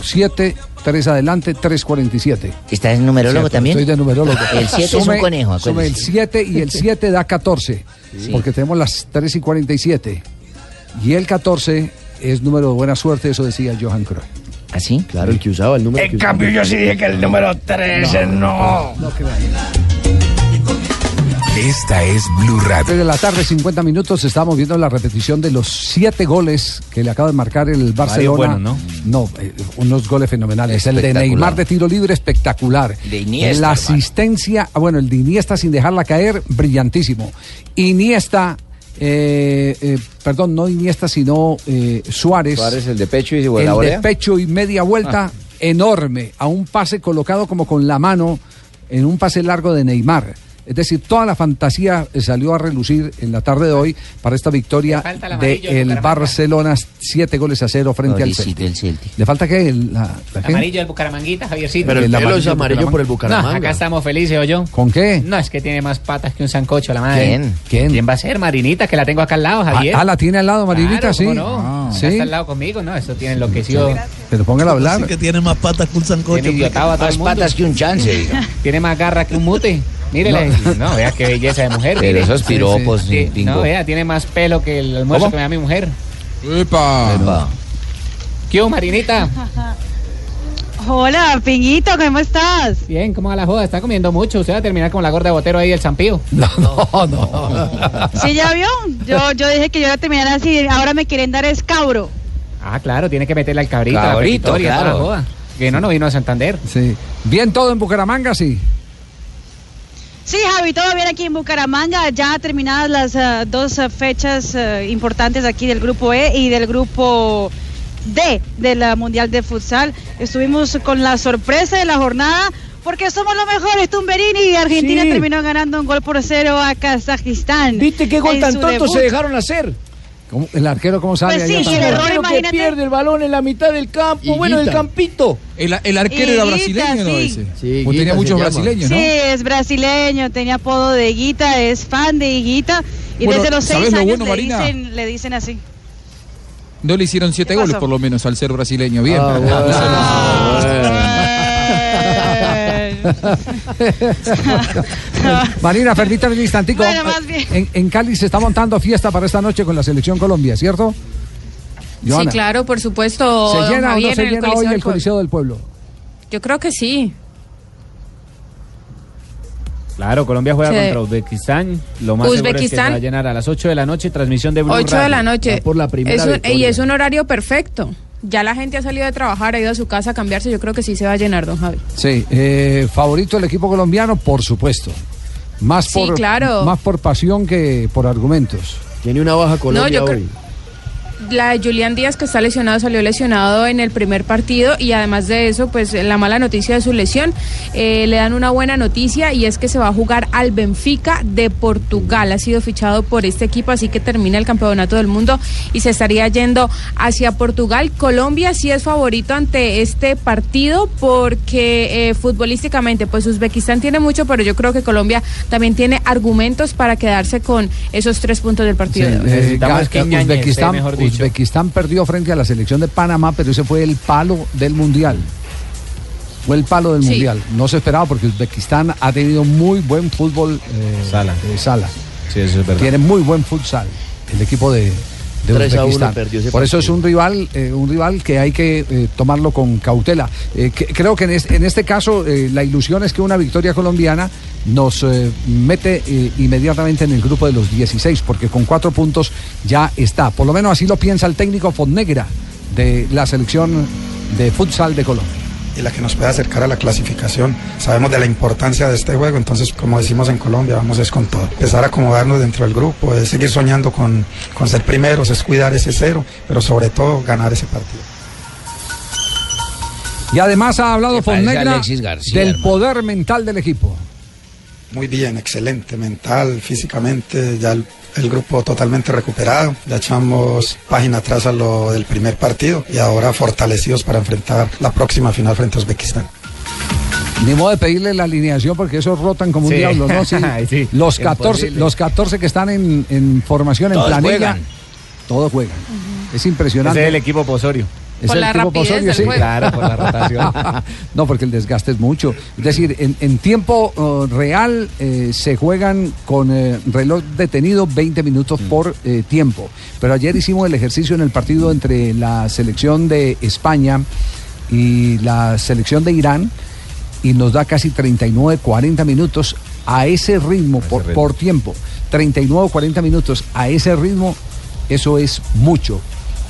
7, 3 adelante, 3.47. ¿Estás en numerólogo Cierto, también? Estoy de numerólogo. El siete es un conejo, Sume el acuérdese. 7 y el 7 da 14, Sí. porque tenemos las 3 y 47. Y el 14 es número de buena suerte, eso decía Johan Cruyff. ¿Así? Claro, el que usaba el número En cambio, yo sí dije que el número 13 no. Esta es Blue Radio. de la tarde, 50 minutos, estamos viendo la repetición de los siete goles que le acaba de marcar el Barcelona. buenos, ¿no? No, eh, unos goles fenomenales. El de. Neymar de tiro libre, espectacular. De Iniesta, La asistencia, ah, bueno, el de Iniesta sin dejarla caer, brillantísimo. Iniesta, eh, eh, perdón, no Iniesta, sino eh, Suárez. Suárez, el de pecho y el de pecho y media vuelta, Ah. enorme, a un pase colocado como con la mano en un pase largo de Neymar. Es decir, toda la fantasía eh, salió a relucir en la tarde de hoy para esta victoria de del Bucaramanga. Barcelona, siete goles a cero frente al Celtic. el Celtic. ¿Le falta qué? El- la- la qué? Amarillo del Bucaramanguita, Javiercito. Pero el El pelo amarillo es amarillo por el Bucaramanga. No, acá estamos felices, ¿o yo? ¿Con qué? No, es que tiene más patas que un sancocho, la madre. ¿Quién? ¿Quién? ¿Quién va a ser? Marinita, que la tengo acá al lado, Javier. Ah, ah, la tiene al lado, Marinita, Claro, sí. ¿cómo no? Ah. Sí. está al lado conmigo, no, eso tiene enloquecido. Pero póngala a hablar. Así que tiene más patas que un sancocho. Tiene idiotado a todo el mundo. que un chance. Tiene más garra que un mute. Mírele. No, vea qué belleza de mujer. Pero mire. esos piropos, Sí, sí. pingo. No, vea, tiene más pelo que el almuerzo ¿Cómo? que me da mi mujer. ¡Epa! ¿Qué hubo, Marinita? Hola, Pinguito, ¿cómo estás? Bien, ¿cómo va la joda? Está comiendo mucho. Usted va a terminar como la gorda de botero ahí del Zampío. No, no, no. ¿Sí ya vio? Yo, yo dije que yo iba a terminar así, ahora me quieren dar escabro. Ah, claro, tiene que meterle al cabrito, a la Cabrito, toda la claro. joda. Que no, no vino a Santander. Sí. Bien todo en Bucaramanga, sí. Sí, Javi, todo bien aquí en Bucaramanga, ya terminadas las ah, dos ah, fechas ah, importantes aquí del grupo E y del grupo D de la Mundial de Futsal. Estuvimos con la sorpresa de la jornada porque somos los mejores, Tumberini y Argentina Sí. terminó ganando un gol por cero a Kazajistán. ¿Viste qué gol tan tonto se dejaron hacer? ¿Cómo- ¿El arquero cómo sale? Pues sí, y el error, Arquero que imagínate. pierde el balón en la mitad del campo, Higuita. bueno, del campito. El, el arquero era Higuita, brasileño, ¿no? sí. Ese. Sí, Higuita tenía muchos brasileños, ¿no? Sí, es brasileño, tenía apodo de Higuita, es fan de Higuita y Bueno, desde los ¿sabés seis lo años bueno, le, dicen, le dicen así. No le hicieron siete ¿Qué goles, por lo menos, al ser brasileño. Bien. Marina, permítame un instantico. Bueno, más bien. En, en Cali se está montando fiesta para esta noche con la selección Colombia, ¿cierto? Johanna, Sí, claro, por supuesto. ¿Se llena o no Javier, se el llena hoy el del Pueblo. Coliseo del Pueblo? Yo creo que sí. Claro, Colombia juega Sí. contra Uzbekistán. Lo más seguro es que se Uzbekistán. va a llenar a las 8 de la noche, transmisión de Blue 8 de la noche. por la primera Es un- y es un horario perfecto. Ya la gente ha salido de trabajar, ha ido a su casa a cambiarse. Yo creo que sí se va a llenar, don Javi. Sí, eh, favorito del equipo colombiano, por supuesto. Más Sí, por, claro. más por pasión que por argumentos. Tiene una baja Colombia yo creo- La de Julián Díaz, que está lesionado, salió lesionado en el primer partido y además de eso, pues la mala noticia de su lesión, eh, le dan una buena noticia y es que se va a jugar al Benfica de Portugal. Ha sido fichado por este equipo, así que termina el campeonato del mundo y se estaría yendo hacia Portugal. Colombia sí es favorito ante este partido porque eh, futbolísticamente, pues Uzbekistán tiene mucho, pero yo creo que Colombia también tiene argumentos para quedarse con esos tres puntos del partido. Sí, de hoy. eh, Uzbekistán, dicho. Uzbekistán perdió frente a la selección de Panamá, pero ese fue el palo del mundial. Fue el palo del Sí. mundial. No se esperaba porque Uzbekistán ha tenido muy buen fútbol eh, Sala. de sala. Sí, eso es verdad. Tiene muy buen futsal el equipo de, de 3 a 1 Uzbekistán. perdió ese Por eso es un rival, eh, un rival que hay que eh, tomarlo con cautela. Eh, que- creo que en, es- en este caso la ilusión es que una victoria colombiana nos mete inmediatamente en el grupo de los 16, porque con cuatro puntos ya está. Por lo menos así lo piensa el técnico Fonnegra de la selección de futsal de Colombia. Y la que nos puede acercar a la clasificación. Sabemos de la importancia de este juego, entonces como decimos en Colombia, vamos es con todo. Empezar a acomodarnos dentro del grupo, es seguir soñando con, con ser primeros, es cuidar ese cero, pero sobre todo ganar ese partido. Y además ha hablado Fonnegra del hermano. poder mental del equipo. Muy bien, excelente, mental, físicamente, ya el, el grupo totalmente recuperado, ya echamos página atrás a lo del primer partido y ahora fortalecidos para enfrentar la próxima final frente a Uzbekistán. Ni modo de pedirle la alineación porque esos rotan como un diablo, ¿no? Sí. Sí, los, 14, imposible. los 14 que están en, en formación, en Todos planilla, juegan. todos juegan. Es impresionante. Ese es el equipo Posorio. Es Por el la tipo rapidez del sí. juego. Claro, por la rotación. no, porque el desgaste es mucho. Es decir, en, en tiempo eh, real eh, se juegan con eh, reloj detenido 20 minutos Mm. por eh, tiempo. Pero ayer hicimos el ejercicio en el partido entre la selección de España y la selección de Irán y nos da casi 39, 40 minutos a ese ritmo, por, ritmo. por tiempo. 39, 40 minutos a ese ritmo, eso es mucho.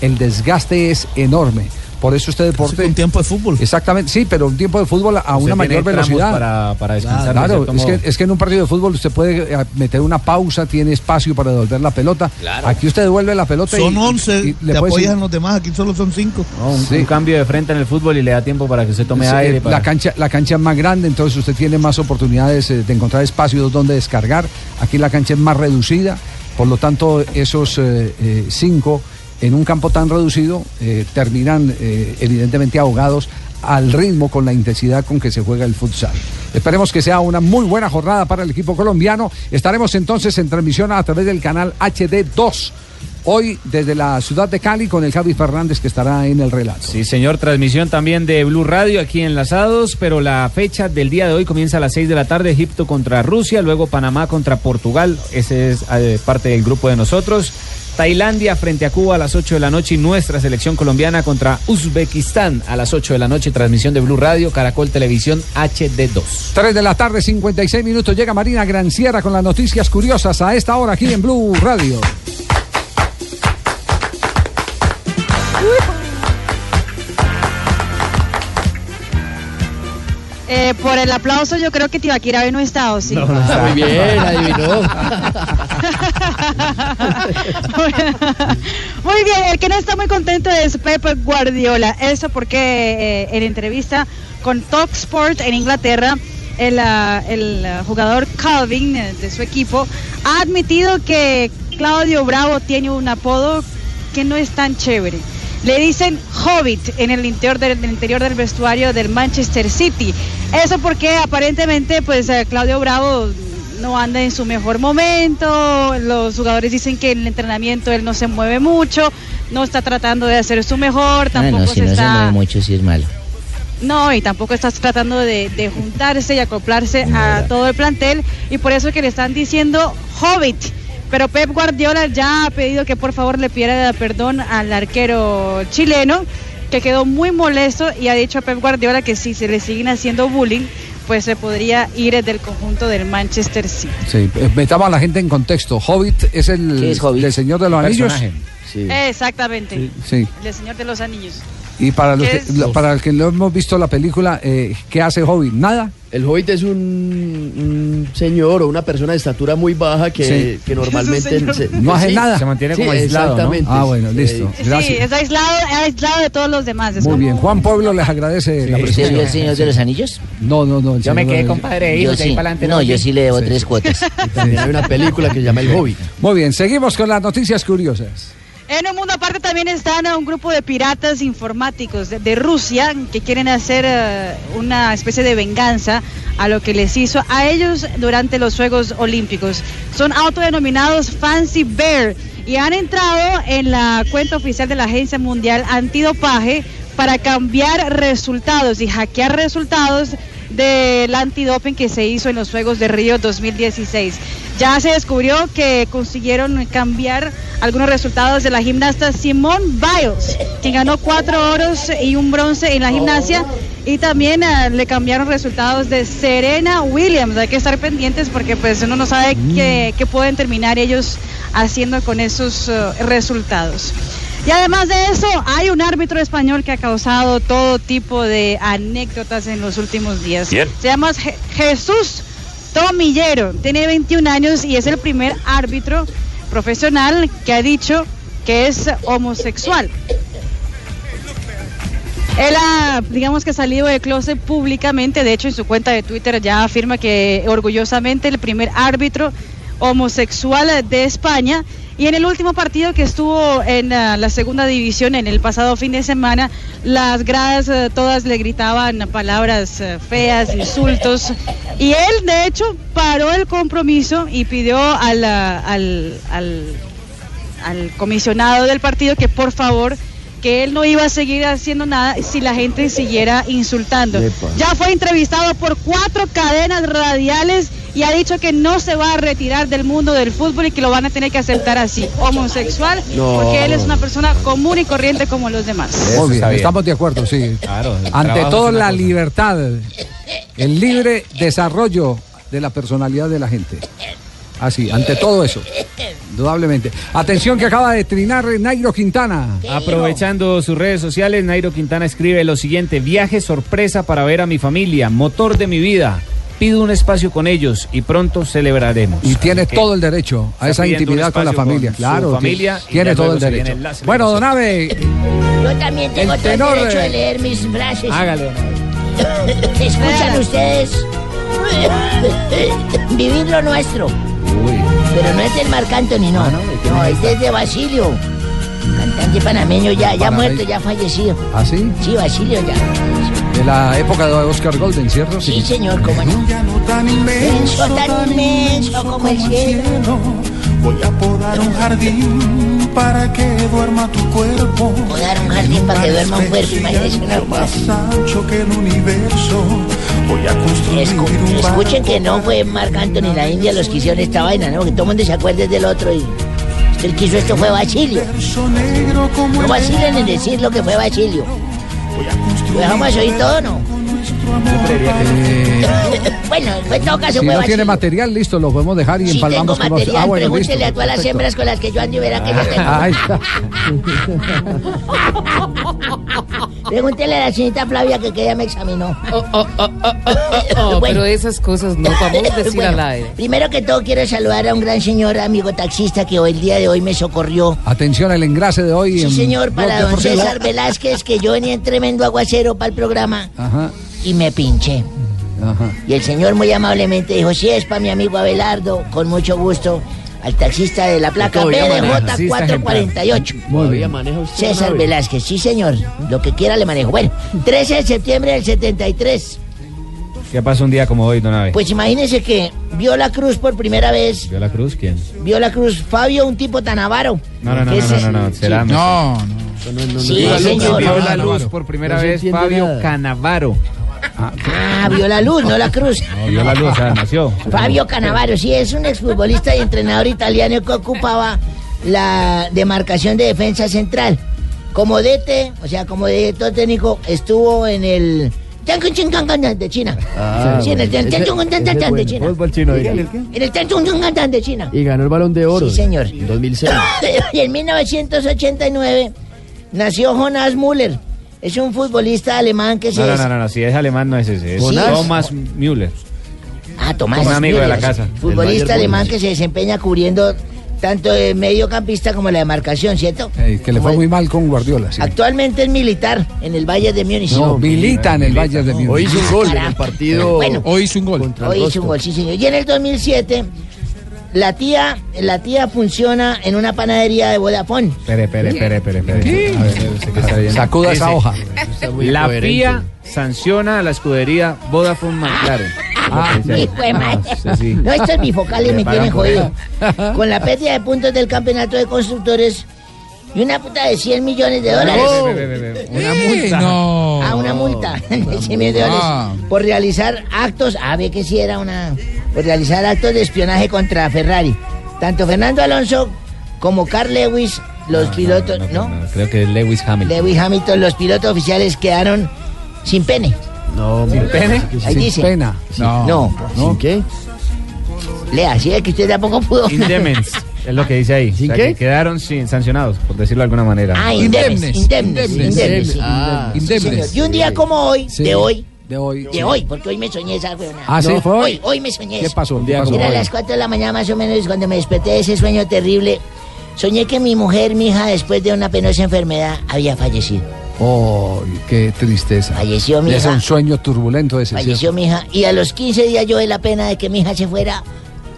El desgaste es enorme. Por eso este deporte. un tiempo de fútbol. Exactamente, sí, pero un tiempo de fútbol a Usted una mayor velocidad. para- para descansar, de Claro, es que, es que en un partido de fútbol usted puede eh, meter una pausa, tiene espacio para devolver la pelota. Aquí usted devuelve la pelota y- Son y 11, le te apoyas en los demás, aquí solo son 5. No, un, un cambio de frente en el fútbol y le da tiempo para que usted tome Sí, aire. eh, para- La cancha, la cancha es más grande, entonces usted tiene más oportunidades eh, de encontrar espacios donde descargar. Aquí la cancha es más reducida, por lo tanto esos eh, eh, cinco en un campo tan reducido eh, terminan eh, evidentemente ahogados al ritmo con la intensidad con que se juega el futsal. Esperemos que sea una muy buena jornada para el equipo colombiano. Estaremos entonces en transmisión a través del canal HD2. Hoy desde la ciudad de Cali con el Javi Fernández que estará en el relato. Sí, señor, transmisión también de Blue Radio aquí enlazados, pero la fecha del día de hoy comienza a las 6 de la tarde, Egipto contra Rusia, luego Panamá contra Portugal, ese es eh, parte del grupo de nosotros. Tailandia frente a Cuba a las 8 de la noche y nuestra selección colombiana contra Uzbekistán a las 8 de la noche, transmisión de Blue Radio, Caracol Televisión HD2. 3 de la tarde, 56 minutos. Llega Marina Granciera con las noticias curiosas a esta hora aquí en Blue Radio. Eh, por el aplauso yo creo que Tibaquira hoy no está, ¿o sí? Muy bien, adivinó. Muy bien, el que no está muy contento es Pep Guardiola. Eso porque eh, en entrevista con Talk Sport en Inglaterra, el, ah, el, jugador Calvin eh, de su equipo ha admitido que Claudio Bravo tiene un apodo que no es tan chévere. Le dicen Hobbit en el interior del, del interior del vestuario del Manchester City. Eso porque aparentemente pues eh, Claudio Bravo no anda en su mejor momento, los jugadores dicen que en el entrenamiento él no se mueve mucho, no está tratando de hacer su mejor, tampoco si se no se está... mueve mucho, sí es malo. No, y tampoco estás tratando de, de juntarse y acoplarse a todo el plantel y por eso que le están diciendo Hobbit. Pero Pep Guardiola ya ha pedido que por favor le pida perdón al arquero chileno, que quedó muy molesto y ha dicho a Pep Guardiola que si se le siguen haciendo bullying, pues se podría ir del conjunto del Manchester City. Sí, eh, metamos a la gente en contexto. Hobbit es el, ¿Qué es Hobbit? el Señor de los Anillos. Exactamente. Sí. El Señor de los Anillos. Y para los ¿Qué que, lo- para el que no hemos visto la película, eh, ¿qué hace Hobbit? Nada. El hobbit es un, un señor o una persona de estatura muy baja que, Sí. que normalmente... Se- No hace sí, nada. sí, Exactamente. Ah, bueno, listo. Sí, Gracias. es aislado, aislado de todos los demás. es Muy como- bien. Juan Pueblo les agradece la ¿Usted presencia. el Señor de los Anillos? No, no, no. Yo me quedé de- compadre, hijo, de ahí para adelante. No, yo sí le debo tres cuotas. También hay una película que se llama El Hobbit. Muy bien, seguimos con las noticias curiosas. En un mundo aparte también están un grupo de piratas informáticos de, de Rusia que quieren hacer eh, una especie de venganza a lo que les hizo a ellos durante los Juegos Olímpicos. Son autodenominados Fancy Bear y han entrado en la cuenta oficial de la Agencia Mundial Antidopaje para cambiar resultados y hackear resultados del antidoping que se hizo en los Juegos de Río 2016. Ya se descubrió que consiguieron cambiar algunos resultados de la gimnasta Simone Biles, quien ganó cuatro oros y un bronce en la gimnasia. Y también eh, le cambiaron resultados de Serena Williams. Hay que estar pendientes porque pues uno no sabe qué, qué pueden terminar ellos haciendo con esos eh, resultados. Y además de eso, hay un árbitro español que ha causado todo tipo de anécdotas en los últimos días. Se llama Je- Jesús Tomillero, tiene 21 años y es el primer árbitro profesional que ha dicho que es homosexual. Él ha, digamos que salido de closet públicamente, de hecho en su cuenta de Twitter ya afirma que orgullosamente el primer árbitro homosexual de España y en el último partido que estuvo en ah, la segunda división en el pasado fin de semana, las gradas eh, todas le gritaban palabras eh, feas, insultos y él de hecho paró el compromiso y pidió al, ah, al, al al comisionado del partido que por favor que él no iba a seguir haciendo nada si la gente siguiera insultando. Ya fue entrevistado por cuatro cadenas radiales y ha dicho que no se va a retirar del mundo del fútbol y que lo van a tener que aceptar así, homosexual, No. porque él es una persona común y corriente como los demás. Bien. estamos de acuerdo, sí. Claro, Ante todo la cosa. libertad, el libre desarrollo de la personalidad de la gente. Así, ante todo eso, indudablemente. Atención que acaba de trinar Nairo Quintana. Aprovechando sus redes sociales, Nairo Quintana escribe lo siguiente: viaje sorpresa para ver a mi familia, motor de mi vida. Pido un espacio con ellos y pronto celebraremos. Y tiene todo el derecho a esa intimidad con la familia. con claro, familia, tiene- todo el derecho. Bueno, don Ave, Yo también tengo El todo el derecho de leer mis frases. Hágale, ¿Escuchan ustedes? Vivir lo nuestro. Pero no es del Marc Anthony, no. no, es desde Basilio. Cantante panameño ya, ya Panameño. muerto, ya fallecido. ¿Ah, sí? Sí, Basilio ya. De la época de Oscar Golden, ¿cierto? Sí, señor, cómo no. Tan Inmenso, tan inmenso como el cielo. Voy a podar un jardín para que duerma tu cuerpo. Podar un jardín para que duerma un cuerpo, imagínese una Más ancho que el universo. Voy a construir Escu- un escuchen que no fue Marc Anthony la India los que hicieron esta vaina, ¿no? Que todo el mundo se acuerde del otro y el que hizo esto fue Basilio. como No vacilen en decir lo que fue Basilio. ¿Lo dejamos oír todo o no? bueno, en todo caso Si no tiene material, listo, lo podemos dejar y Sí tengo empalmamos con otro. material, Ah, bueno, listo. pregúntele a todas las hembras con las que yo ando y verá que yo tengo. Ahí está. Pregúntele a la señorita Flavia que, que ella me examinó. Oh, Bueno. pero esas cosas no a decir Bueno, al aire. Primero que todo quiero saludar a un gran señor amigo taxista que hoy el día de hoy me socorrió. Atención al engrase de hoy. Sí, en señor, para don. César Velázquez, que yo venía en tremendo aguacero para el programa Ajá, y me pinché. ajá. Y el señor muy amablemente dijo, sí, es para mi amigo Abelardo, con mucho gusto, al taxista de la placa Todavía maneja, BDJ 448. Muy bien. maneja usted César. Velázquez, sí señor, lo que quiera le manejo. Bueno, 13 de septiembre del 73. ¿Qué pasa un día como hoy, don Ave? Pues imagínese que vio la cruz por primera vez. ¿Vio la cruz? ¿Quién? Vio la cruz Fabio, un tipo tan avaro. No, no, no, no, ese- no, no, será. Sí. No, Sí, señor. Vio la luz por primera No vez Fabio nada. Canavaro. Ah, vio la luz, no la cruz. No, vio la luz, o sea, nació. Fabio Canavaro, sí, es un exfutbolista y entrenador italiano que ocupaba la demarcación de defensa central. Como DT, o sea, como director técnico, estuvo en el de China. Ah, sí, en el ese- ese es de. China. Fútbol chino, diga. En el de China. Y ganó el balón de oro. Sí, señor. En 2006. y en 1989 nació Jonas Müller. Es un futbolista alemán que se... No, no, no, no, no, si es alemán no es ese, es. Thomas Müller. Ah, Tomás. Un amigo de la casa. Futbolista alemán que se desempeña cubriendo tanto de mediocampista como la demarcación, ¿cierto? Eh, que le fue muy mal con Guardiola, sí. Actualmente es militar en el Valle de Múnich. No, milita en el Valle de Múnich. Hoy hizo un gol en el Carajo. partido. Bueno. Hoy hizo un gol. Hoy hizo un gol, sí, señor. Y en el 2007, la tía, la tía funciona en una panadería de Vodafone. Espere, espere, espere, espere, espere. A ver, sé está viendo. Sacuda esa hoja. Está muy La coherente. FIA sanciona a la escudería Vodafone McLaren. Ah, que hijo de madre. Ah, sí, sí. No, estos bifocales Le me pagan tienen por jodido. Con la pérdida de puntos del campeonato de constructores, y una puta de 100 millones de dólares. Una multa. No. Ah, una multa de 100 millones de dólares Ah. por realizar actos, a ver que si era una, por realizar actos de espionaje contra Ferrari. Tanto Fernando Alonso como Carl Lewis, los pilotos, ¿no? Creo que es Lewis Hamilton. Lewis Hamilton, los pilotos oficiales quedaron sin pene. No, ¿Sin pene? Ahí Sin dice. pena. No. No. ¿No? ¿Qué? Lea, sí, es que usted tampoco pudo. Indemens. Es lo que dice ahí. ¿Sin O sea, qué? que quedaron sin sancionados, por decirlo de alguna manera. Ah, indemnes. Indemnes. Indemnes. Indemnes. Ah, Sí. Y un día como hoy, Sí. de hoy, De hoy. de hoy, porque hoy me soñé esa weona. Ah, sí, fue hoy. Hoy, hoy me soñé ¿Qué pasó? ¿Qué día como Era a hoy. las 4 de la mañana más o menos cuando me desperté de ese sueño terrible. Soñé que mi mujer, mi hija, después de una penosa enfermedad, había fallecido. Oh, qué tristeza. Falleció mi Es hija. un sueño turbulento ese. Falleció ¿cierto? mi hija. Y a los 15 días yo de la pena de que mi hija se fuera,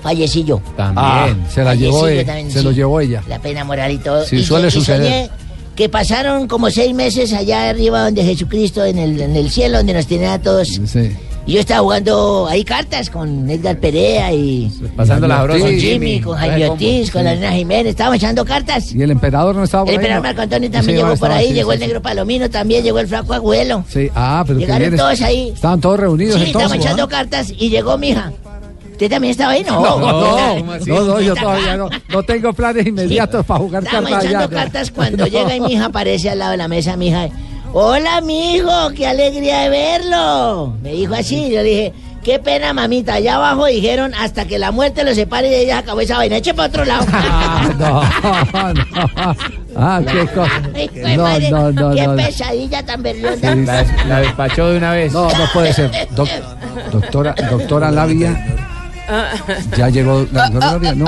fallecí yo. También. Ah, se la llevó, eh, también, se sí. lo llevó ella. La pena moral y todo. Sí, y, suele y suceder. soñé que pasaron como seis meses allá arriba donde Jesucristo, en el, en el cielo, donde nos tenía a todos. Sí. Y yo estaba jugando ahí cartas con Edgar Perea y Pasando la con brosa. Jimmy, con Jaime Ortiz, con la Nena Jiménez. Estábamos echando cartas. Y el emperador no estaba por El ahí. emperador. Marco Antonio Sí, también llegó por ahí, sí, llegó sí, el sí. negro Palomino también, llegó el flaco Agüelo. Sí, ah, pero Llegaron todos ahí. Estaban todos reunidos Sí, entonces. estábamos echando cartas y llegó mi hija. ¿Usted también estaba ahí? No, No, no, no, no, yo Está todavía no, no tengo planes inmediatos para jugar cartas echando allá. cartas cuando llega y mi hija aparece al lado de la mesa, mi hija. Hola, mi hijo, qué alegría de verlo. Me dijo así, yo le dije, qué pena, mamita. Allá abajo dijeron hasta que la muerte los separe y ella acabó esa vaina. Eche para otro lado. No, no. Ah, qué cosa. Ay, de No, madre, no, no, qué no. pesadilla tan berrionda. Sí, La, la despachó de una vez. No, no puede ser. Doc- doctora, doctora Labia, ya llegó. La Labia, no.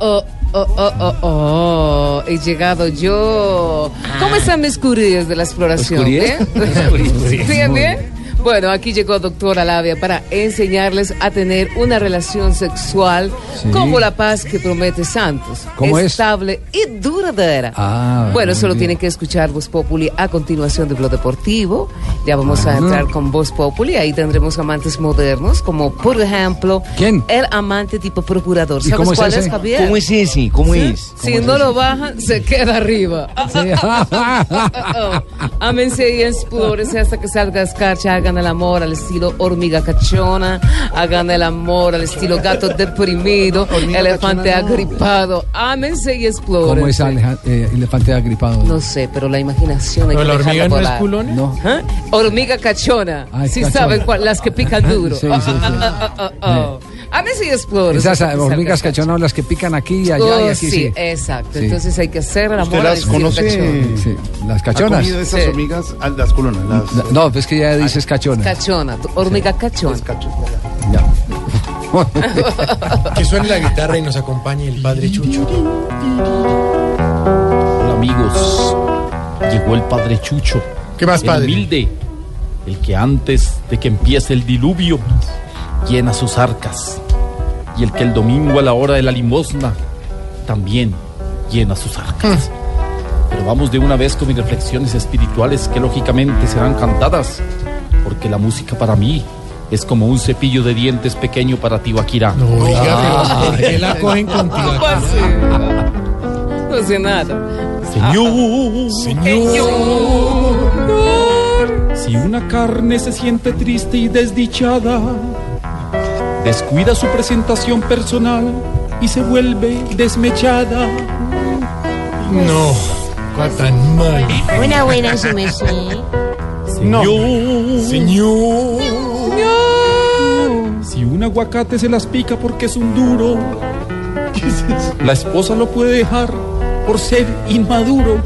Oh, oh, oh, oh, oh, he llegado yo. ¿Cómo están mis curías de la exploración? ¿Bien, bien? Bueno, aquí llegó doctora Labia para enseñarles a tener una relación sexual Sí. como la paz que promete Santos. ¿Cómo es? Estable y duradera. Ah, bueno, solo bien. tienen que escuchar Voz Populi a continuación de Blog Deportivo. Ya vamos a Ah. entrar con Voz Populi. Ahí tendremos amantes modernos, como por ejemplo, ¿Quién? el amante tipo procurador. ¿Y ¿Sabes cómo es cuál ese? es, Javier? ¿Cómo es ese? ¿Cómo es? Si no lo bajan, se queda arriba. Sí. Ámense y explórense hasta que salga escarcha. Hagan el amor al estilo hormiga cachona. Hagan el amor al estilo gato deprimido. elefante agripado. Ámense y explórense. ¿Cómo es Aleja- eh, elefante agripado? No sé, pero la imaginación hay ¿Pero que la hormiga no es culona? No. ¿Ah? Hormiga cachona. Ah, cachona. saben cuál, las que pican duro. Sí, sí, sí. Ah, ah, ah, ah. Ámense y explorense. Esas hormigas cachonas, las que pican aquí y allá Oh, y aquí, sí, sí. exacto. Sí. Entonces hay que hacer el amor ¿Usted las conoce? cachona. Sí, las ¿Ha cachonas. comido esas Sí. hormigas? Ah, las culonas. Las... No, pues que ya dices cachona. Cachona, tu- hormiga cachona. Ya. Que suene la guitarra y nos acompañe el padre Chucho. Hola amigos, llegó el padre Chucho. ¿Qué más, el padre? humilde, el que antes de que empiece el diluvio llena sus arcas y el que el domingo a la hora de la limosna también llena sus arcas. Pero vamos de una vez con mis reflexiones espirituales que lógicamente serán cantadas, porque la música para mí es como un cepillo de dientes pequeño para Tibaquirá. Oiga, pero ¿por qué la cogen contigo? No sé nada. Señor, Señor. Si una carne se siente triste y desdichada, descuida su presentación personal y se vuelve desmechada. No, cuál tan mal. Una buena su merced. Señor, Señor. si un aguacate se las pica porque es un duro, la esposa lo puede dejar por ser inmaduro.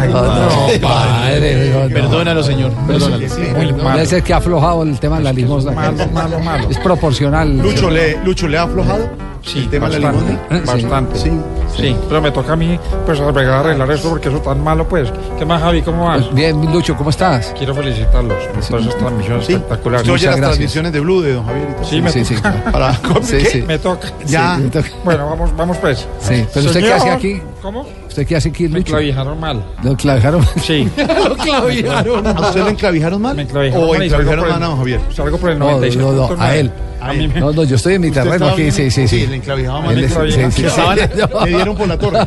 Ay, no, padre, no, no. Perdónalo, señor. Perdónalo. Muy. Debe ser que ha aflojado el tema de la limosna. Malo, malo, malo. Es proporcional. Lucho, ¿le, Lucho, ¿le ha aflojado Sí, el tema de la bastante, limosna? Bastante. Sí. Sí, pero me toca a mí pues arreglar, arreglar esto porque eso tan malo pues. ¿Qué más Javi? ¿Cómo vas? Bien, Lucho, ¿cómo estás? Quiero felicitarlos por esas transmisiones Sí. espectaculares. Usted oye las gracias. transmisiones de Blue de don Javier y todo. Sí, me Sí, sí. Para, Sí, sí. Me toca. Ya. Sí, me toca. Bueno, vamos, vamos pues. Sí, pero usted qué hace Señor, aquí? ¿Cómo? ¿Usted qué hace aquí, Me Lucho? clavijaron mal. ¿Lo clavijaron? Sí. Lo clavijaron. ¿A usted le enclavijaron mal? Me clavijaron ¿O mal salgo enclavijaron mal a don Javier? Salgo por el No, 97. no, no, a él. A mí me- No, no, yo estoy en mi ¿Usted terreno aquí, sí, sí, sí. Sí, le enclavijaban mal. Sí, sí, sí. dieron por la torre.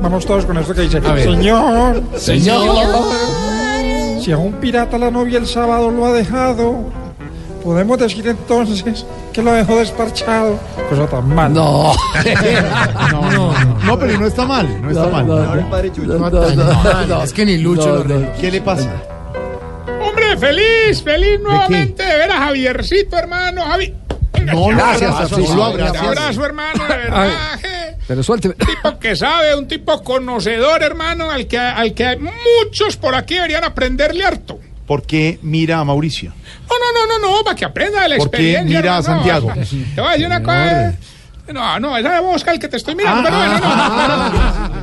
Vamos todos con esto que dice. Señor. Señor. Si a un pirata la novia el sábado lo ha dejado, podemos decir entonces que lo dejó desparchado. Cosa tan mal. No. No, no, no, pero no está mal, no está mal. no, No, no, está mal. no. Es que ni Lucho. ¿Qué le pasa? Hombre, feliz, feliz nuevamente de ver a Javiercito, hermano. Javi. No Gracias, lo Un abrazo. hermano, de verdad. Pero suélteme. Un tipo que sabe, un tipo conocedor, hermano, al que, al que muchos por aquí deberían aprenderle harto. ¿Por qué mira a Mauricio? No, no, no, no, no, para que aprenda de la ¿Por qué experiencia. mira a. Santiago? Te voy a decir una cosa. No, no, esa es Oscar el que te estoy mirando, pero bueno, no.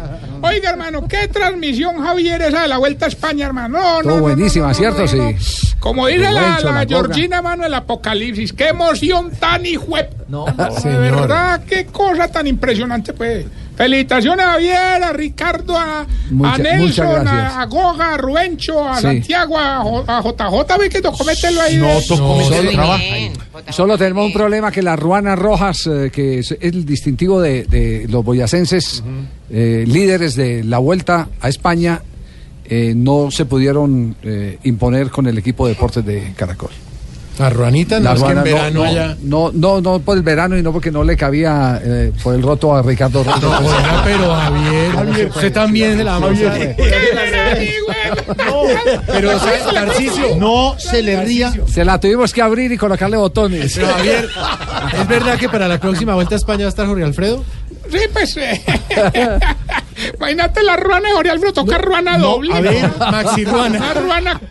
Oiga, hermano, qué transmisión, Javier, esa de la Vuelta a España, hermano. No, no, Todo no, no, buenísima, no, no, ¿cierto? no, Sí. no. Como dice la. Georgina, hermano, el apocalipsis. Qué emoción tan hijo. No, de señor. verdad, qué cosa tan impresionante, pues. Felicitaciones a Javier, a Ricardo, a, Mucha- Nelson, a, a Goga, a Rubencho, a Sí. Santiago, a, Jo- a JJ, ve que tocó meterlo ahí. No de- tocó meterlo, solo- tenemos un problema que las ruanas rojas, eh, que es el distintivo de, de los boyacenses, eh, líderes de la vuelta a España, eh, no se pudieron eh, imponer con el equipo de deportes de Caracol. La ruanita no es que en ruanas no- verano no, allá. no, no, no por el verano y no porque no le cabía eh, por el roto a Ricardo Roto. No, oiga, pero Javier, usted también se la va a Pero, ¿sabe, Tarcisio? No se le ría. Se la tuvimos que abrir y colocarle botones. Pero, Javier, ¿es verdad que para la próxima vuelta a España va a estar Jorge Alfredo? Sí, pues. eh, Imagínate la ruana de Jorge Alfredo, toca ruana no, doble. a ver, Maxi Ruana. Una ruana